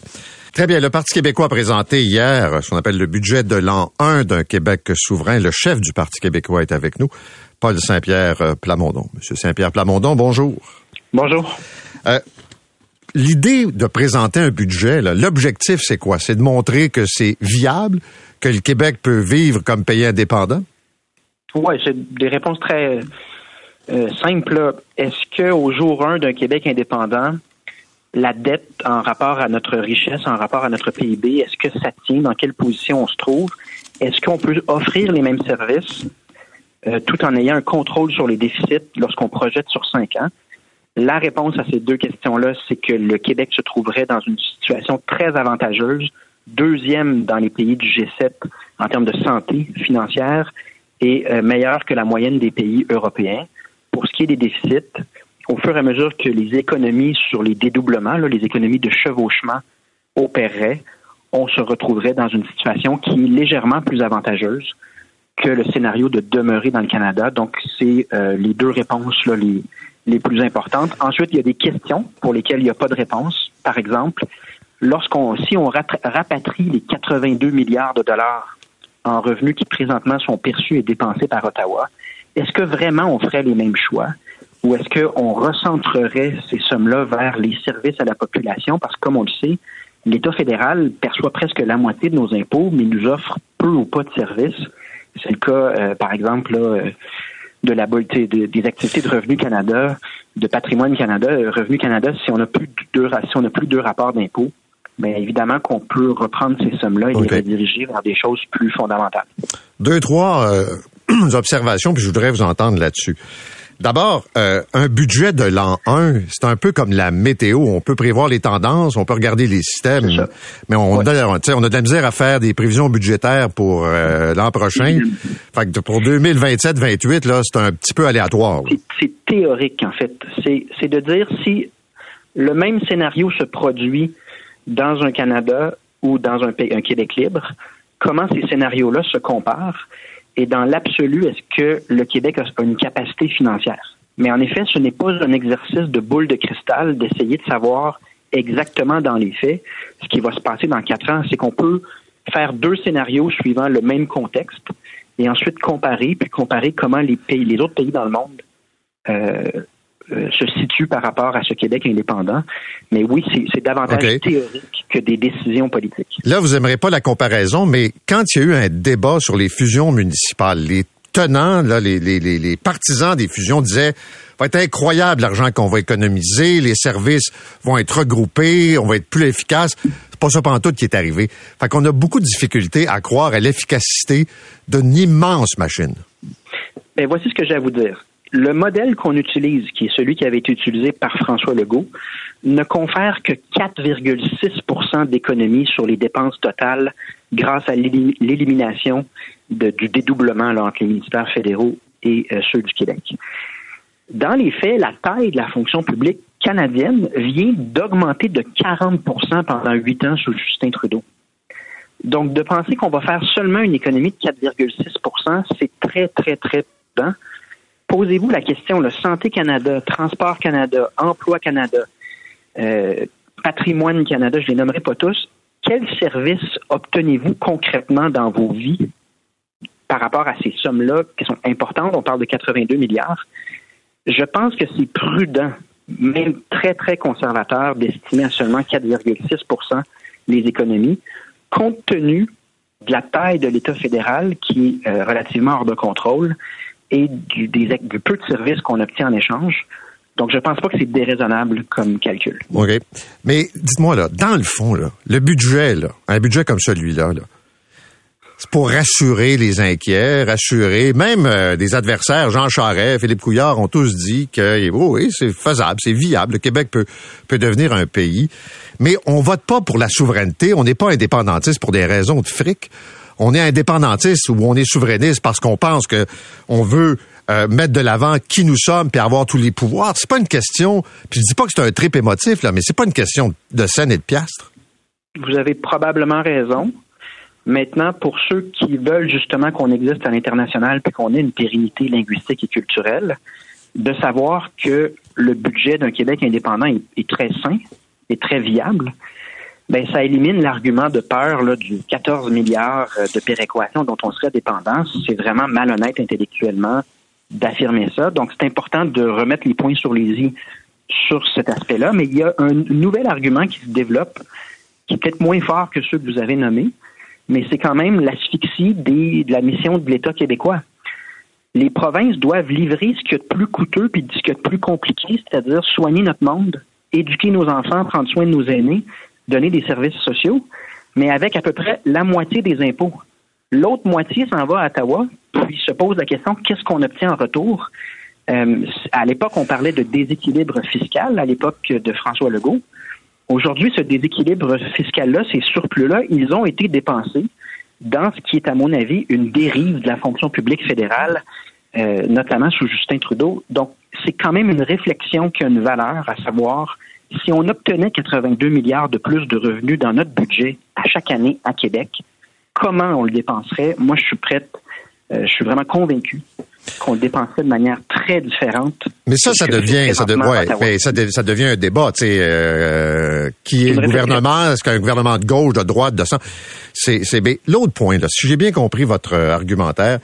Très bien. Le Parti québécois a présenté hier ce qu'on appelle le budget de l'an 1 d'un Québec souverain. Le chef du Parti québécois est avec nous, Paul Saint-Pierre euh, Plamondon. Monsieur Saint-Pierre Plamondon, bonjour. Bonjour. Euh, L'idée de présenter un budget, l'objectif, c'est quoi? C'est de montrer que c'est viable, que le Québec peut vivre comme pays indépendant? Oui, c'est des réponses très euh, simples. Est-ce qu'au jour 1 d'un Québec indépendant, la dette en rapport à notre richesse, en rapport à notre PIB, est-ce que ça tient? Dans quelle position on se trouve? Est-ce qu'on peut offrir les mêmes services euh, tout en ayant un contrôle sur les déficits lorsqu'on projette sur cinq ans? La réponse à ces deux questions-là, c'est que le Québec se trouverait dans une situation très avantageuse, deuxième dans les pays du G7 en termes de santé financière et euh, meilleur que la moyenne des pays européens. Pour ce qui est des déficits, au fur et à mesure que les économies sur les dédoublements, les économies de chevauchement opéreraient, on se retrouverait dans une situation qui est légèrement plus avantageuse que le scénario de demeurer dans le Canada. Donc, c'est euh, les deux réponses les, les plus importantes. Ensuite, il y a des questions pour lesquelles il n'y a pas de réponse. Par exemple, lorsqu'on, si on rapatrie les 82 milliards de dollars en revenus qui présentement sont perçus et dépensés par Ottawa, est-ce que vraiment on ferait les mêmes choix? Ou est-ce qu'on recentrerait ces sommes-là vers les services à la population? Parce que, comme on le sait, l'État fédéral perçoit presque la moitié de nos impôts, mais nous offre peu ou pas de services. C'est le cas, euh, par exemple, euh, de la de, des activités de Revenu Canada, de Patrimoine Canada. Euh, Revenu Canada, si on n'a plus deux, si on n'a plus deux rapports d'impôts, mais évidemment qu'on peut reprendre ces sommes-là et les rediriger vers des choses plus fondamentales. Deux, trois observations, puis je voudrais vous entendre là-dessus. D'abord, euh, un budget de l'an 1, c'est un peu comme la météo. On peut prévoir les tendances, on peut regarder les systèmes, mais on, a, on, a de la misère à faire des prévisions budgétaires pour euh, l'an prochain. Fait que pour 2027-28, là, c'est un petit peu aléatoire. C'est théorique, en fait. C'est de dire si le même scénario se produit dans un Canada ou dans un, un Québec libre, comment ces scénarios-là se comparent et dans l'absolu, est-ce que le Québec a une capacité financière? Mais en effet, ce n'est pas un exercice de boule de cristal d'essayer de savoir exactement dans les faits ce qui va se passer dans quatre ans. C'est qu'on peut faire deux scénarios suivant le même contexte, et ensuite comparer, puis comparer comment les pays, les autres pays dans le monde euh, euh, se situent par rapport à ce Québec indépendant. Mais oui, c'est- davantage théorique que des décisions politiques. Là, vous aimerez pas la comparaison, mais quand il y a eu un débat sur les fusions municipales, les tenants, là, les, les, les, les partisans des fusions disaient va être incroyable l'argent qu'on va économiser, les services vont être regroupés, on va être plus efficace. C'est pas ça pantoute qui est arrivé. Fait qu'on a beaucoup de difficultés à croire à l'efficacité d'une immense machine. Ben, voici ce que j'ai à vous dire. Le modèle qu'on utilise, qui est celui qui avait été utilisé par François Legault, ne confère que 4,6% d'économie sur les dépenses totales grâce à l'éli- l'élimination du dédoublement là, entre les ministères fédéraux et euh, ceux du Québec. Dans les faits, la taille de la fonction publique canadienne vient d'augmenter de 40% pendant huit ans sous Justin Trudeau. Donc, de penser qu'on va faire seulement une économie de 4,6% c'est très, très, très prudent. Posez-vous la question, le Santé Canada, Transport Canada, Emploi Canada, euh, Patrimoine Canada, je les nommerai pas tous, quels services obtenez-vous concrètement dans vos vies par rapport à ces sommes-là qui sont importantes? On parle de 82 milliards. Je pense que c'est prudent, même très, très conservateur, d'estimer à seulement 4,6% les économies, compte tenu de la taille de l'État fédéral qui est euh, relativement hors de contrôle et du, du peu de services qu'on obtient en échange. Donc, je pense pas que c'est déraisonnable comme calcul. OK. Mais dites-moi, là, dans le fond, là, le budget, là, un budget comme celui-là, là, c'est pour rassurer les inquiets, rassurer même euh, des adversaires. Jean Charest, Philippe Couillard ont tous dit que oh oui, c'est faisable, c'est viable. Le Québec peut, peut devenir un pays. Mais on vote pas pour la souveraineté. On n'est pas indépendantiste pour des raisons de fric. On est indépendantiste ou on est souverainiste parce qu'on pense que on veut euh, mettre de l'avant qui nous sommes puis avoir tous les pouvoirs. C'est pas une question. Puis je dis pas que c'est un trip émotif là, mais c'est pas une question de scène et de piastres. Vous avez probablement raison. Maintenant, pour ceux qui veulent justement qu'on existe à l'international puis qu'on ait une pérennité linguistique et culturelle, de savoir que le budget d'un Québec indépendant est, est très sain et très viable, ben ça élimine l'argument de peur là, du 14 milliards euh, de péréquation dont on serait dépendant. C'est vraiment malhonnête intellectuellement d'affirmer ça. Donc, c'est important de remettre les points sur les i sur cet aspect-là. Mais il y a un nouvel argument qui se développe, qui est peut-être moins fort que ceux que vous avez nommés, mais c'est quand même l'asphyxie de la mission de l'État québécois. Les provinces doivent livrer ce qu'il y a de plus coûteux puis ce qu'il y a de plus compliqué, c'est-à-dire soigner notre monde, éduquer nos enfants, prendre soin de nos aînés, donner des services sociaux, mais avec à peu près la moitié des impôts. L'autre moitié s'en va à Ottawa, puis se pose la question qu'est-ce qu'on obtient en retour? Euh, À l'époque, on parlait de déséquilibre fiscal, à l'époque de François Legault. Aujourd'hui, ce déséquilibre fiscal-là, ces surplus-là, ils ont été dépensés dans ce qui est, à mon avis, une dérive de la fonction publique fédérale, euh, notamment sous Justin Trudeau. Donc, c'est quand même une réflexion qui a une valeur, à savoir si on obtenait 82 milliards de plus de revenus dans notre budget à chaque année à Québec, comment on le dépenserait? Moi, je suis prête, euh, je suis vraiment convaincu qu'on le dépenserait de manière très différente. Mais ça, ça devient, ça, de- ouais, mais ça, de- ça devient un débat. Tu sais, euh, qui est le gouvernement Est-ce qu'un gouvernement de gauche, de droite, de centre? C'est, c'est. mais L'autre point, là, si j'ai bien compris votre euh, argumentaire,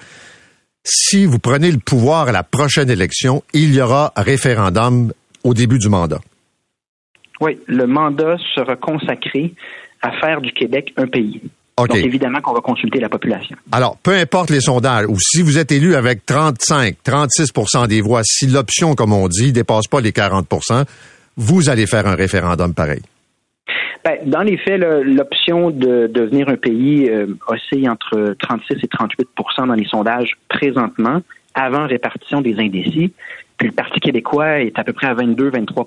si vous prenez le pouvoir à la prochaine élection, il y aura référendum au début du mandat. Oui, le mandat sera consacré à faire du Québec un pays. Donc, évidemment qu'on va consulter la population. Alors, peu importe les sondages, ou si vous êtes élu avec 35, 36% des voix, si l'option, comme on dit, dépasse pas les 40% vous allez faire un référendum pareil. Ben, dans les faits, l'option de devenir un pays euh, oscille entre 36 et 38% dans les sondages présentement, avant répartition des indécis. Puis le Parti québécois est à peu près à 22-23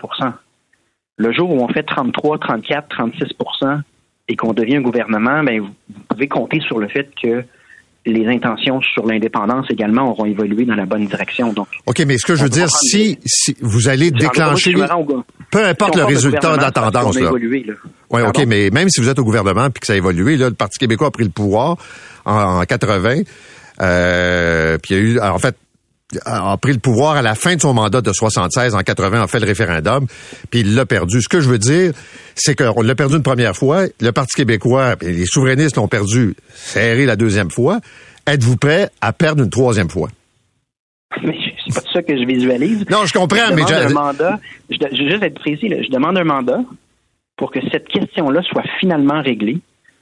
Le jour où on fait 33, 34, 36% et qu'on devient un gouvernement, ben, vous pouvez compter sur le fait que les intentions sur l'indépendance également auront évolué dans la bonne direction. Donc, OK, mais ce que je veux dire, si, si vous allez déclencher, peu importe Si le résultat de la tendance, là. évolué, là. Oui, OK, mais même si vous êtes au gouvernement puis que ça a évolué, là, le Parti québécois a pris le pouvoir en, en 80, euh, puis il y a eu, en fait, a pris le pouvoir à la fin de son mandat de 76 en 80, a fait le référendum, puis il l'a perdu. Ce que je veux dire, c'est qu'on l'a perdu une première fois, le Parti québécois, puis les souverainistes l'ont perdu serré la deuxième fois. êtes-vous prêt à perdre une troisième fois? Mais c'est pas ça que je visualise. Non, je comprends, je mais... un mandat. Je, je veux juste être précis. là. Je demande un mandat pour que cette question-là soit finalement réglée,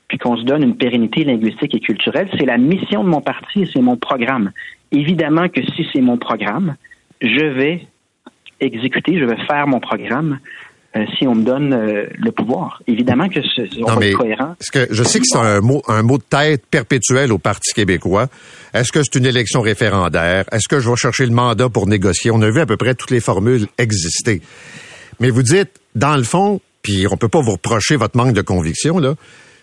puis qu'on se donne une pérennité linguistique et culturelle. C'est la mission de mon parti et c'est mon programme. Évidemment que si c'est mon programme, je vais exécuter, je vais faire mon programme euh, si on me donne euh, le pouvoir. Évidemment que ce, on Non, va mais être cohérent. est-ce que je sais que c'est un mot, un mot de tête perpétuel au Parti québécois. Est-ce que c'est une élection référendaire? Est-ce que je vais chercher le mandat pour négocier? On a vu à peu près toutes les formules exister. Mais vous dites, dans le fond, puis on peut pas vous reprocher votre manque de conviction, là.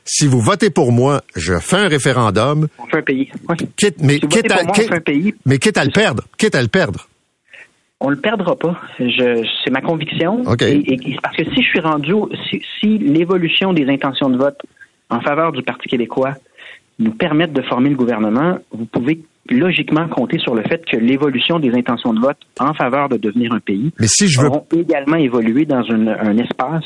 Si vous votez pour moi, je fais un référendum, On fait un pays. Oui. quitte, mais Si quitte à, pour moi, on quitte- fait un pays. mais quitte à le perdre, quitte à le perdre. On le perdra pas. C'est ma conviction. Et, et- parce que si je suis rendu, si, si l'évolution des intentions de vote en faveur du Parti québécois nous permettent de former le gouvernement, vous pouvez logiquement compter sur le fait que l'évolution des intentions de vote en faveur de devenir un pays Mais si je veux également évolué dans une- un espace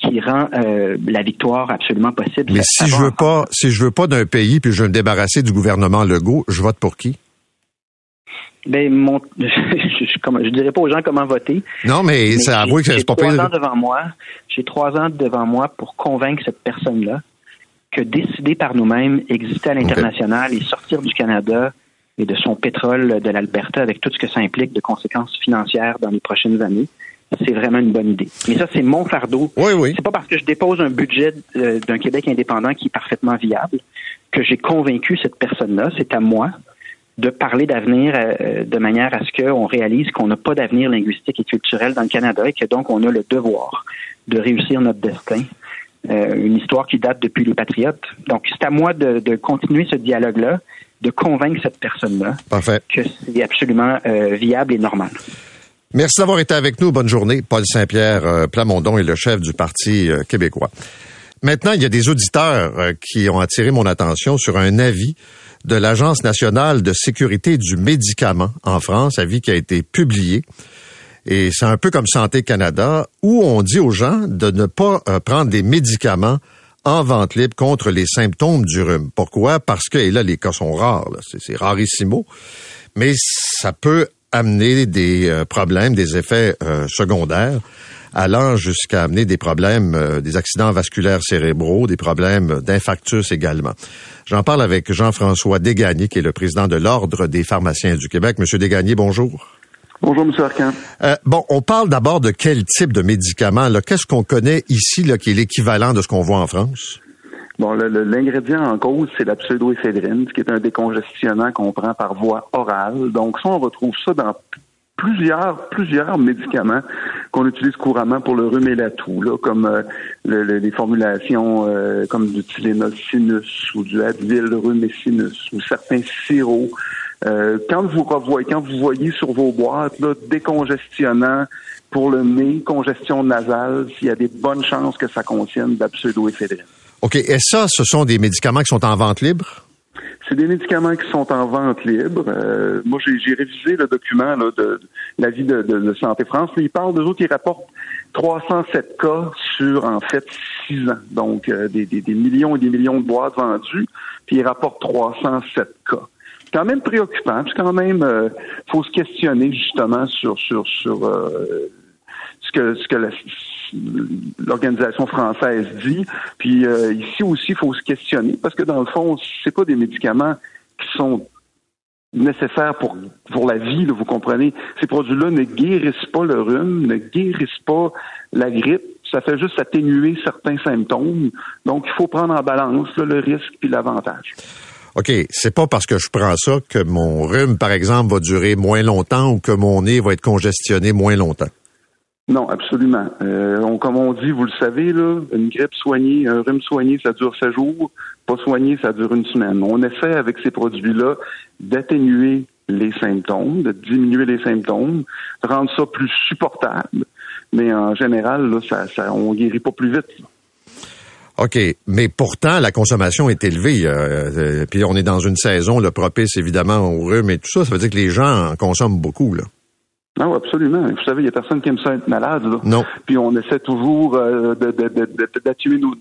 qui rend euh, la victoire absolument possible. Mais si je veux pas, si je veux pas d'un pays puis je veux me débarrasser du gouvernement Legault, je vote pour qui? Ben, mon, je, je, je dirais pas aux gens comment voter. Non, mais, Mais ça j'ai- avoue que j'ai c'est pas trois pire. ans devant moi. J'ai trois ans devant moi pour convaincre cette personne-là que décider par nous-mêmes, exister à l'international et sortir du Canada et de son pétrole de l'Alberta avec tout ce que ça implique de conséquences financières dans les prochaines années, c'est vraiment une bonne idée. Mais ça, c'est mon fardeau. Oui, oui. C'est pas parce que je dépose un budget euh, d'un Québec indépendant qui est parfaitement viable que j'ai convaincu cette personne-là. C'est à moi de parler d'avenir euh, de manière à ce qu'on réalise qu'on n'a pas d'avenir linguistique et culturel dans le Canada et que donc on a le devoir de réussir notre destin. Euh, une histoire qui date depuis les Patriotes. Donc, c'est à moi de, de continuer ce dialogue-là, de convaincre cette personne-là que c'est absolument euh, viable et normal. Merci d'avoir été avec nous. Bonne journée. Paul Saint-Pierre euh, Plamondon est le chef du Parti euh, québécois. Maintenant, il y a des auditeurs euh, qui ont attiré mon attention sur un avis de l'Agence nationale de sécurité du médicament en France, avis qui a été publié. Et c'est un peu comme Santé Canada, où on dit aux gens de ne pas prendre des médicaments en vente libre contre les symptômes du rhume. Pourquoi? Parce que, et là, les cas sont rares, c'est rarissimo, mais ça peut amener des euh, problèmes, des effets euh, secondaires, allant jusqu'à amener des problèmes, euh, des accidents vasculaires cérébraux, des problèmes d'infarctus également. J'en parle avec Jean-François Desgagnés, qui est le président de l'Ordre des pharmaciens du Québec. Monsieur Desgagnés, bonjour. Bonjour, M. Arcan. Euh, bon, on parle d'abord de quel type de médicament. Qu'est-ce qu'on connaît ici là, qui est l'équivalent de ce qu'on voit en France? Bon, l'ingrédient en cause, c'est la pseudoéphédrine, ce qui est un décongestionnant qu'on prend par voie orale. Donc, ça, on retrouve ça dans plusieurs, plusieurs médicaments qu'on utilise couramment pour le rhume et la toux, là, comme euh, le- les formulations euh, comme du Tylenol sinus ou du Advil rhume et sinus ou certains sirops. Euh, quand vous revoyez, quand vous voyez sur vos boîtes là, décongestionnant pour le nez, congestion nasale, s'il y a des bonnes chances que ça contienne de la pseudoéphédrine. OK. Et ça, ce sont des médicaments qui sont en vente libre? C'est des médicaments qui sont en vente libre. Euh, moi, j'ai révisé le document là, de, de l'avis de, de, de Santé France. Ils parlent d'eux autres, ils rapportent 307 cas sur, en fait, 6 ans. Donc, euh, des, des, des millions et des millions de boîtes vendues, puis ils rapportent 307 cas. C'est quand même préoccupant. C'est quand même, euh, faut se questionner justement sur sur sur euh, ce que ce que la- l'organisation française dit. Puis euh, ici aussi, il faut se questionner parce que dans le fond, c'est pas des médicaments qui sont nécessaires pour pour la vie, là, vous comprenez. Ces produits-là ne guérissent pas le rhume, ne guérissent pas la grippe. Ça fait juste atténuer certains symptômes. Donc, il faut prendre en balance là, le risque puis l'avantage. OK. C'est pas parce que je prends ça que mon rhume, par exemple, va durer moins longtemps ou que mon nez va être congestionné moins longtemps. Non, absolument. Euh, on, comme on dit, vous le savez, là, une grippe soignée, un rhume soigné, ça dure 7 jours. Pas soigné, ça dure une semaine. On essaie avec ces produits-là d'atténuer les symptômes, de diminuer les symptômes, rendre ça plus supportable. Mais en général, là, ça, ça, on guérit pas plus vite. OK. Mais pourtant, la consommation est élevée. euh, euh, puis on est dans une saison le propice, évidemment, au rhume et tout ça. Ça veut dire que les gens en consomment beaucoup, là. Non, absolument. Vous savez, il y a personne qui aime ça être malade. Là. Non. Puis on essaie toujours euh, d'atténuer nos,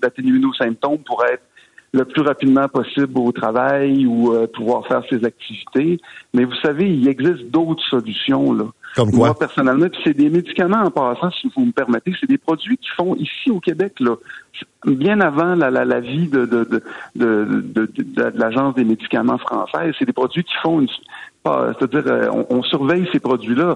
nos symptômes pour être le plus rapidement possible au travail ou euh, pouvoir faire ses activités. Mais vous savez, il existe d'autres solutions là. Comme quoi? Moi, personnellement, c'est des médicaments en passant, si vous me permettez, c'est des produits qui font ici au Québec, là, bien avant la, la, la vie de, de, de, de, de, de- de l'Agence des médicaments française. C'est des produits qui font une c'est-à-dire, euh, on, on surveille ces produits-là.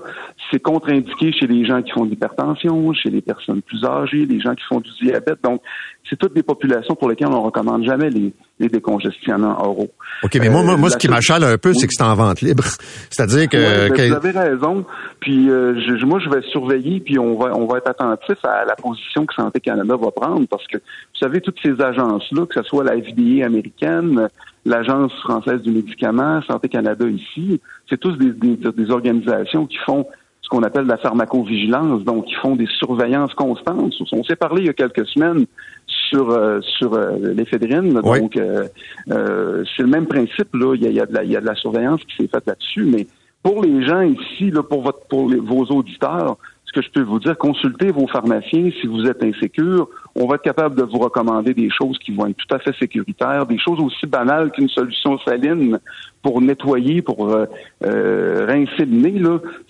C'est contre-indiqué chez les gens qui font de l'hypertension, chez les personnes plus âgées, les gens qui font du diabète. Donc, c'est toutes des populations pour lesquelles on ne recommande jamais les, les décongestionnants oraux. OK, mais moi, moi, Euh, moi, ce qui m'achale un peu, Oui. c'est que c'est en vente libre. C'est-à-dire que... Ouais, ben, que- Vous avez raison. Puis euh, je- moi, je vais surveiller, puis on va on va être attentif à la position que Santé Canada va prendre, parce que vous savez, toutes ces agences-là, que ce soit la FDA américaine, l'Agence française du médicament, Santé Canada ici, c'est tous des, des, des organisations qui font ce qu'on appelle la pharmacovigilance, donc qui font des surveillances constantes. On s'est parlé il y a quelques semaines sur euh, sur euh, l'éphédrine, Oui. donc euh, c'est le même principe là. Il y a, il y a de la, il y a de la surveillance qui s'est faite là-dessus, mais pour les gens ici, là, pour votre pour les- vos auditeurs, que je peux vous dire, consultez vos pharmaciens si vous êtes insécure. On va être capable de vous recommander des choses qui vont être tout à fait sécuritaires, des choses aussi banales qu'une solution saline pour nettoyer, pour euh, euh, rincer le nez.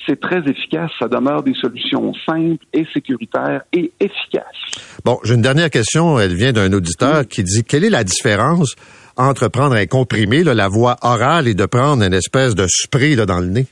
C'est très efficace. Ça demeure des solutions simples et sécuritaires et efficaces. Bon, j'ai une dernière question. Elle vient d'un auditeur qui dit quelle est la différence entre prendre un comprimé, là, la voie orale, et de prendre une espèce de spray là, dans le nez?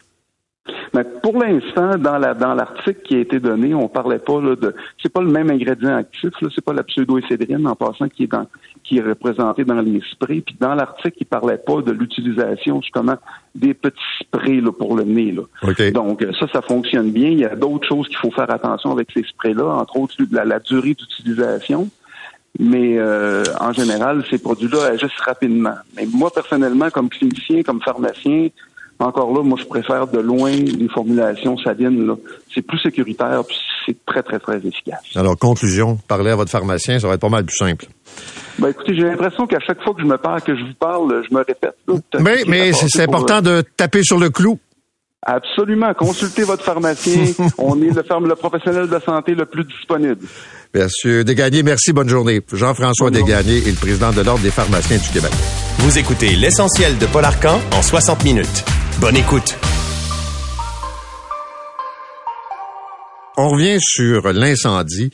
Pour l'instant, dans la dans l'article qui a été donné, on parlait pas là, de c'est pas le même ingrédient actif, là, c'est pas la pseudoéphédrine en passant qui est dans qui est représenté dans les sprays. Puis dans l'article, il parlait pas de l'utilisation justement des petits sprays là, pour le nez. Là. OK. Donc euh, ça, ça fonctionne bien. Il y a d'autres choses qu'il faut faire attention avec ces sprays-là, entre autres la, la durée d'utilisation. Mais euh, en général, ces produits-là agissent rapidement. Mais moi, personnellement, comme clinicien, comme pharmacien, encore là, moi, je préfère de loin les formulations salines. là. C'est plus sécuritaire, puis c'est très, très, très efficace. Alors, conclusion, parlez à votre pharmacien, ça va être pas mal plus simple. Ben, écoutez, j'ai l'impression qu'à chaque fois que je me parle, que je vous parle, je me répète. Mais, mais c'est pour, important de taper sur le clou. Absolument. Consultez votre pharmacien. On est le, professionnel de la santé le plus disponible. Monsieur Desgagnés, merci, bonne journée. Jean-François. Desgagnés est le président de l'Ordre des pharmaciens du Québec. Vous écoutez l'essentiel de Paul Arcan en 60 minutes. Bonne écoute. On revient sur l'incendie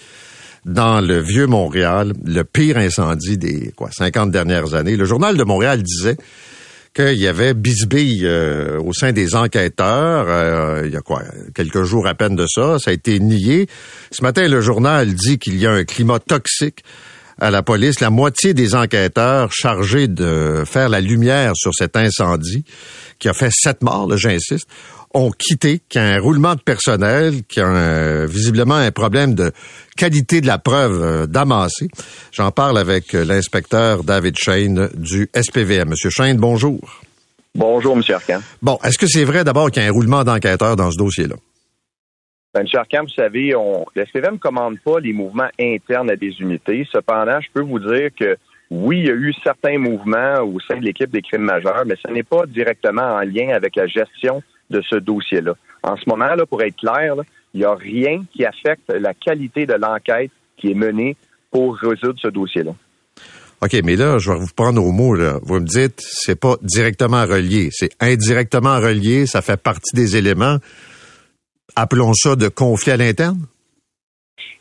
dans le vieux Montréal, le pire incendie des quoi 50 dernières années. Le journal de Montréal disait qu'il y avait bisbille euh, au sein des enquêteurs. euh, il y a quoi quelques jours à peine de ça, ça a été nié. Ce matin, le journal dit qu'il y a un climat toxique à la police. La moitié des enquêteurs chargés de faire la lumière sur cet incendie, qui a fait sept morts, là, j'insiste, ont quitté, qu'il y a un roulement de personnel, qu'il y a un- visiblement un problème de qualité de la preuve euh, d'amassée. J'en parle avec euh, l'inspecteur David Shane du SPVM. Monsieur Shane, bonjour. Bonjour, M. Arcan. Bon, est-ce que c'est vrai d'abord qu'il y a un roulement d'enquêteurs dans ce dossier-là? Ben, M. Arcan, vous savez, on, le SPVM ne commande pas les mouvements internes à des unités. Cependant, je peux vous dire que oui, il y a eu certains mouvements au sein de l'équipe des crimes majeurs, mais ce n'est pas directement en lien avec la gestion de ce dossier-là. En ce moment, là, pour être clair, il n'y a rien qui affecte la qualité de l'enquête qui est menée pour résoudre ce dossier-là. OK, mais là, je vais vous prendre au mot. Là. Vous me dites, c'est pas directement relié, c'est indirectement relié, ça fait partie des éléments. Appelons ça de conflit à l'interne?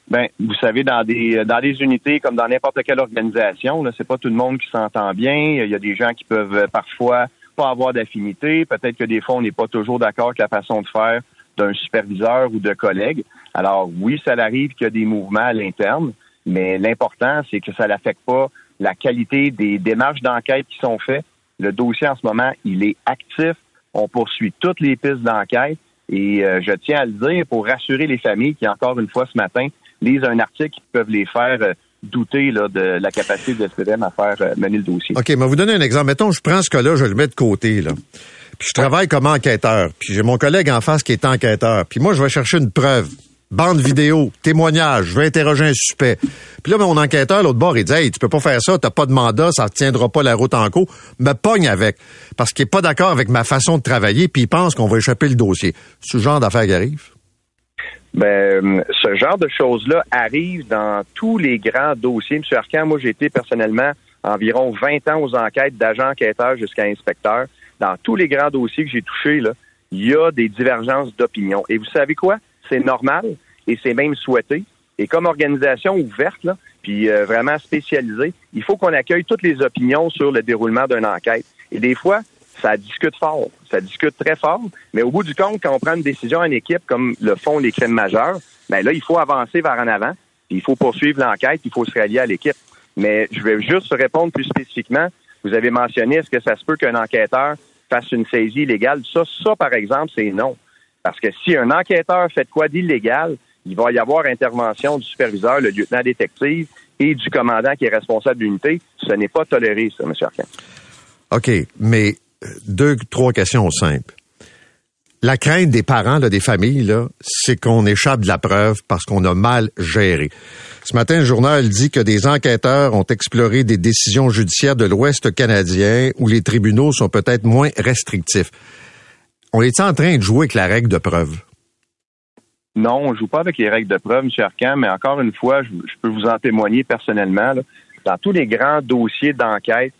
Ben, vous savez, dans des dans unités comme dans n'importe quelle organisation, c'est pas tout le monde qui s'entend bien. Il y a des gens qui peuvent euh, parfois pas avoir d'affinité. Peut-être que des fois, on n'est pas toujours d'accord avec la façon de faire d'un superviseur ou de collègues. Alors oui, ça arrive qu'il y a des mouvements à l'interne, mais l'important, c'est que ça n'affecte pas la qualité des démarches d'enquête qui sont faites. Le dossier en ce moment, il est actif. On poursuit toutes les pistes d'enquête. Et euh, je tiens à le dire pour rassurer les familles qui, encore une fois ce matin, lisent un article qui peuvent les faire euh, douter là, de la capacité de SPVM à faire euh, mener le dossier. OK, mais vous donner un exemple. Mettons, je prends ce cas-là, je le mets de côté, là. Puis je travaille comme enquêteur. Puis j'ai mon collègue en face qui est enquêteur. Puis moi, je vais chercher une preuve. Bande vidéo, témoignage, je vais interroger un suspect. Puis là, mon enquêteur, l'autre bord, il dit Hey, tu peux pas faire ça, t'as pas de mandat, ça tiendra pas la route en cours. Me pogne avec. Parce qu'il est pas d'accord avec ma façon de travailler, puis il pense qu'on va échapper le dossier. Ce genre d'affaires qui arrive. Ben, ce genre de choses-là arrive dans tous les grands dossiers. Monsieur Arcan, moi, j'ai été personnellement environ 20 ans aux enquêtes d'agents enquêteurs jusqu'à inspecteurs. Dans tous les grands dossiers que j'ai touchés, il y a des divergences d'opinion. Et vous savez quoi? C'est normal et c'est même souhaité. Et comme organisation ouverte, puis euh, vraiment spécialisée, il faut qu'on accueille toutes les opinions sur le déroulement d'une enquête. Et des fois, ça discute fort, ça discute très fort, mais au bout du compte, quand on prend une décision en équipe, comme le font les crimes majeurs, ben là, il faut avancer vers en avant, puis il faut poursuivre l'enquête, il faut se rallier à l'équipe. Mais je vais juste répondre plus spécifiquement. Vous avez mentionné, est-ce que ça se peut qu'un enquêteur fasse une saisie illégale? Ça, ça, par exemple, c'est non. Parce que si un enquêteur fait quoi d'illégal, il va y avoir intervention du superviseur, le lieutenant détective et du commandant qui est responsable d'unité. Ce n'est pas toléré, ça, M. Arcan. OK, mais euh, deux, trois questions simples. La crainte des parents, des familles, c'est qu'on échappe de la preuve parce qu'on a mal géré. Ce matin, le journal dit que des enquêteurs ont exploré des décisions judiciaires de l'Ouest canadien où les tribunaux sont peut-être moins restrictifs. On est en train de jouer avec la règle de preuve? Non, on ne joue pas avec les règles de preuve, M. Arcan, mais encore une fois, je, je peux vous en témoigner personnellement. là. Dans tous les grands dossiers d'enquête,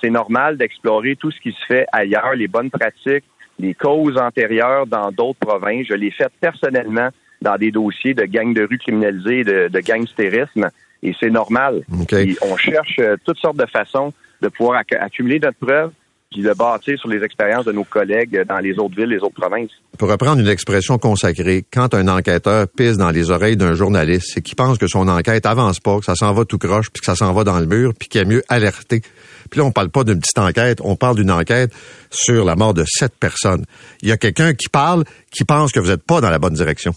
c'est normal d'explorer tout ce qui se fait ailleurs, les bonnes pratiques, les causes antérieures dans d'autres provinces. Je l'ai fait personnellement dans des dossiers de gangs de rue criminalisés, de, de gangstérisme, et c'est normal. Et on cherche euh, toutes sortes de façons de pouvoir acc- accumuler notre preuve, puis sur les expériences de nos collègues dans les autres villes, les autres provinces. Pour reprendre une expression consacrée, quand un enquêteur pisse dans les oreilles d'un journaliste, c'est qu'il pense que son enquête avance pas, que ça s'en va tout croche, puis que ça s'en va dans le mur, puis qu'il a mieux alerter. Puis là, on parle pas d'une petite enquête, on parle d'une enquête sur la mort de sept personnes. Il y a quelqu'un qui parle, qui pense que vous n'êtes pas dans la bonne direction.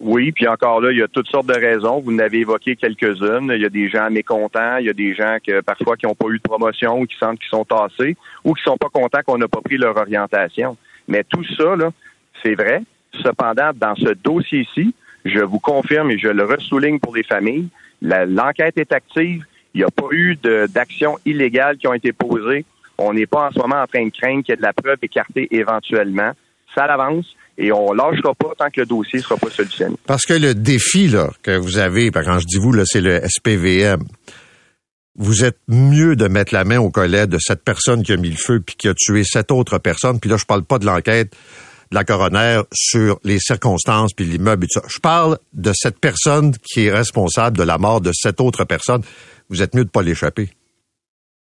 Oui, puis encore là, il y a toutes sortes de raisons. Vous en avez évoqué quelques-unes. Il y a des gens mécontents, il y a des gens que parfois qui n'ont pas eu de promotion ou qui sentent qu'ils sont tassés ou qui sont pas contents qu'on n'a pas pris leur orientation. Mais tout ça, là, c'est vrai. Cependant, dans ce dossier-ci, je vous confirme et je le ressouligne pour les familles, l'enquête est active. Il n'y a pas eu d'actions illégales qui ont été posées. On n'est pas en ce moment en train de craindre qu'il y ait de la preuve écartée éventuellement. Ça avance et on lâchera pas tant que le dossier ne sera pas solutionné. Parce que le défi là, que vous avez, quand je dis vous, là, c'est le SPVM. Vous êtes mieux de mettre la main au collet de cette personne qui a mis le feu puis qui a tué cette autre personne. Puis là, je parle pas de l'enquête de la coroner sur les circonstances puis l'immeuble et tout ça. Je parle de cette personne qui est responsable de la mort de cette autre personne. Vous êtes mieux de pas l'échapper.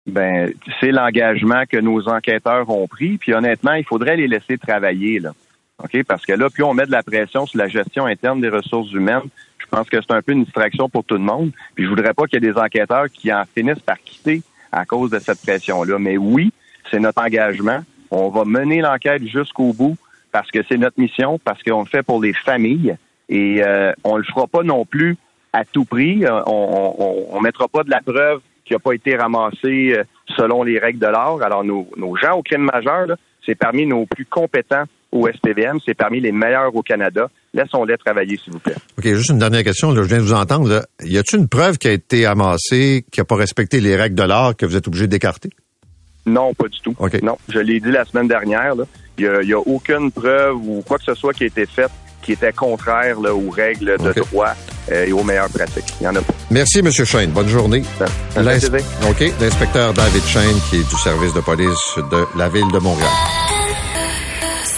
Ben, c'est l'engagement que nos enquêteurs ont pris. Puis honnêtement, il faudrait les laisser travailler là. OK? Parce que là, plus on met de la pression sur la gestion interne des ressources humaines, je pense que c'est un peu une distraction pour tout le monde. Puis je voudrais pas qu'il y ait des enquêteurs qui en finissent par quitter à cause de cette pression-là. Mais oui, c'est notre engagement. On va mener l'enquête jusqu'au bout parce que c'est notre mission, parce qu'on le fait pour les familles. Et euh, on le fera pas non plus à tout prix. Euh, On, on mettra pas de la preuve qui n'a pas été ramassée euh, selon les règles de l'art. Alors, nos, nos gens au crime majeur, c'est parmi nos plus compétents au SPVM, c'est parmi les meilleurs au Canada. Laissons-les travailler, s'il vous plaît. OK, juste une dernière question. Là, je viens de vous entendre. Là. Y a-t-il une preuve qui a été amassée, qui n'a pas respecté les règles de l'art, que vous êtes obligé d'écarter? Non, pas du tout. OK. Non, je l'ai dit la semaine dernière. Il n'y a, y aucune preuve ou quoi que ce soit qui a été faite qui était contraire là, aux règles de droit euh, et aux meilleures pratiques. Il n'y en a pas. Merci, M. Shane. Bonne journée. Fait L'ins-. OK. L'inspecteur David Shane, qui est du service de police de la ville de Montréal.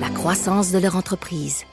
la croissance de leur entreprise.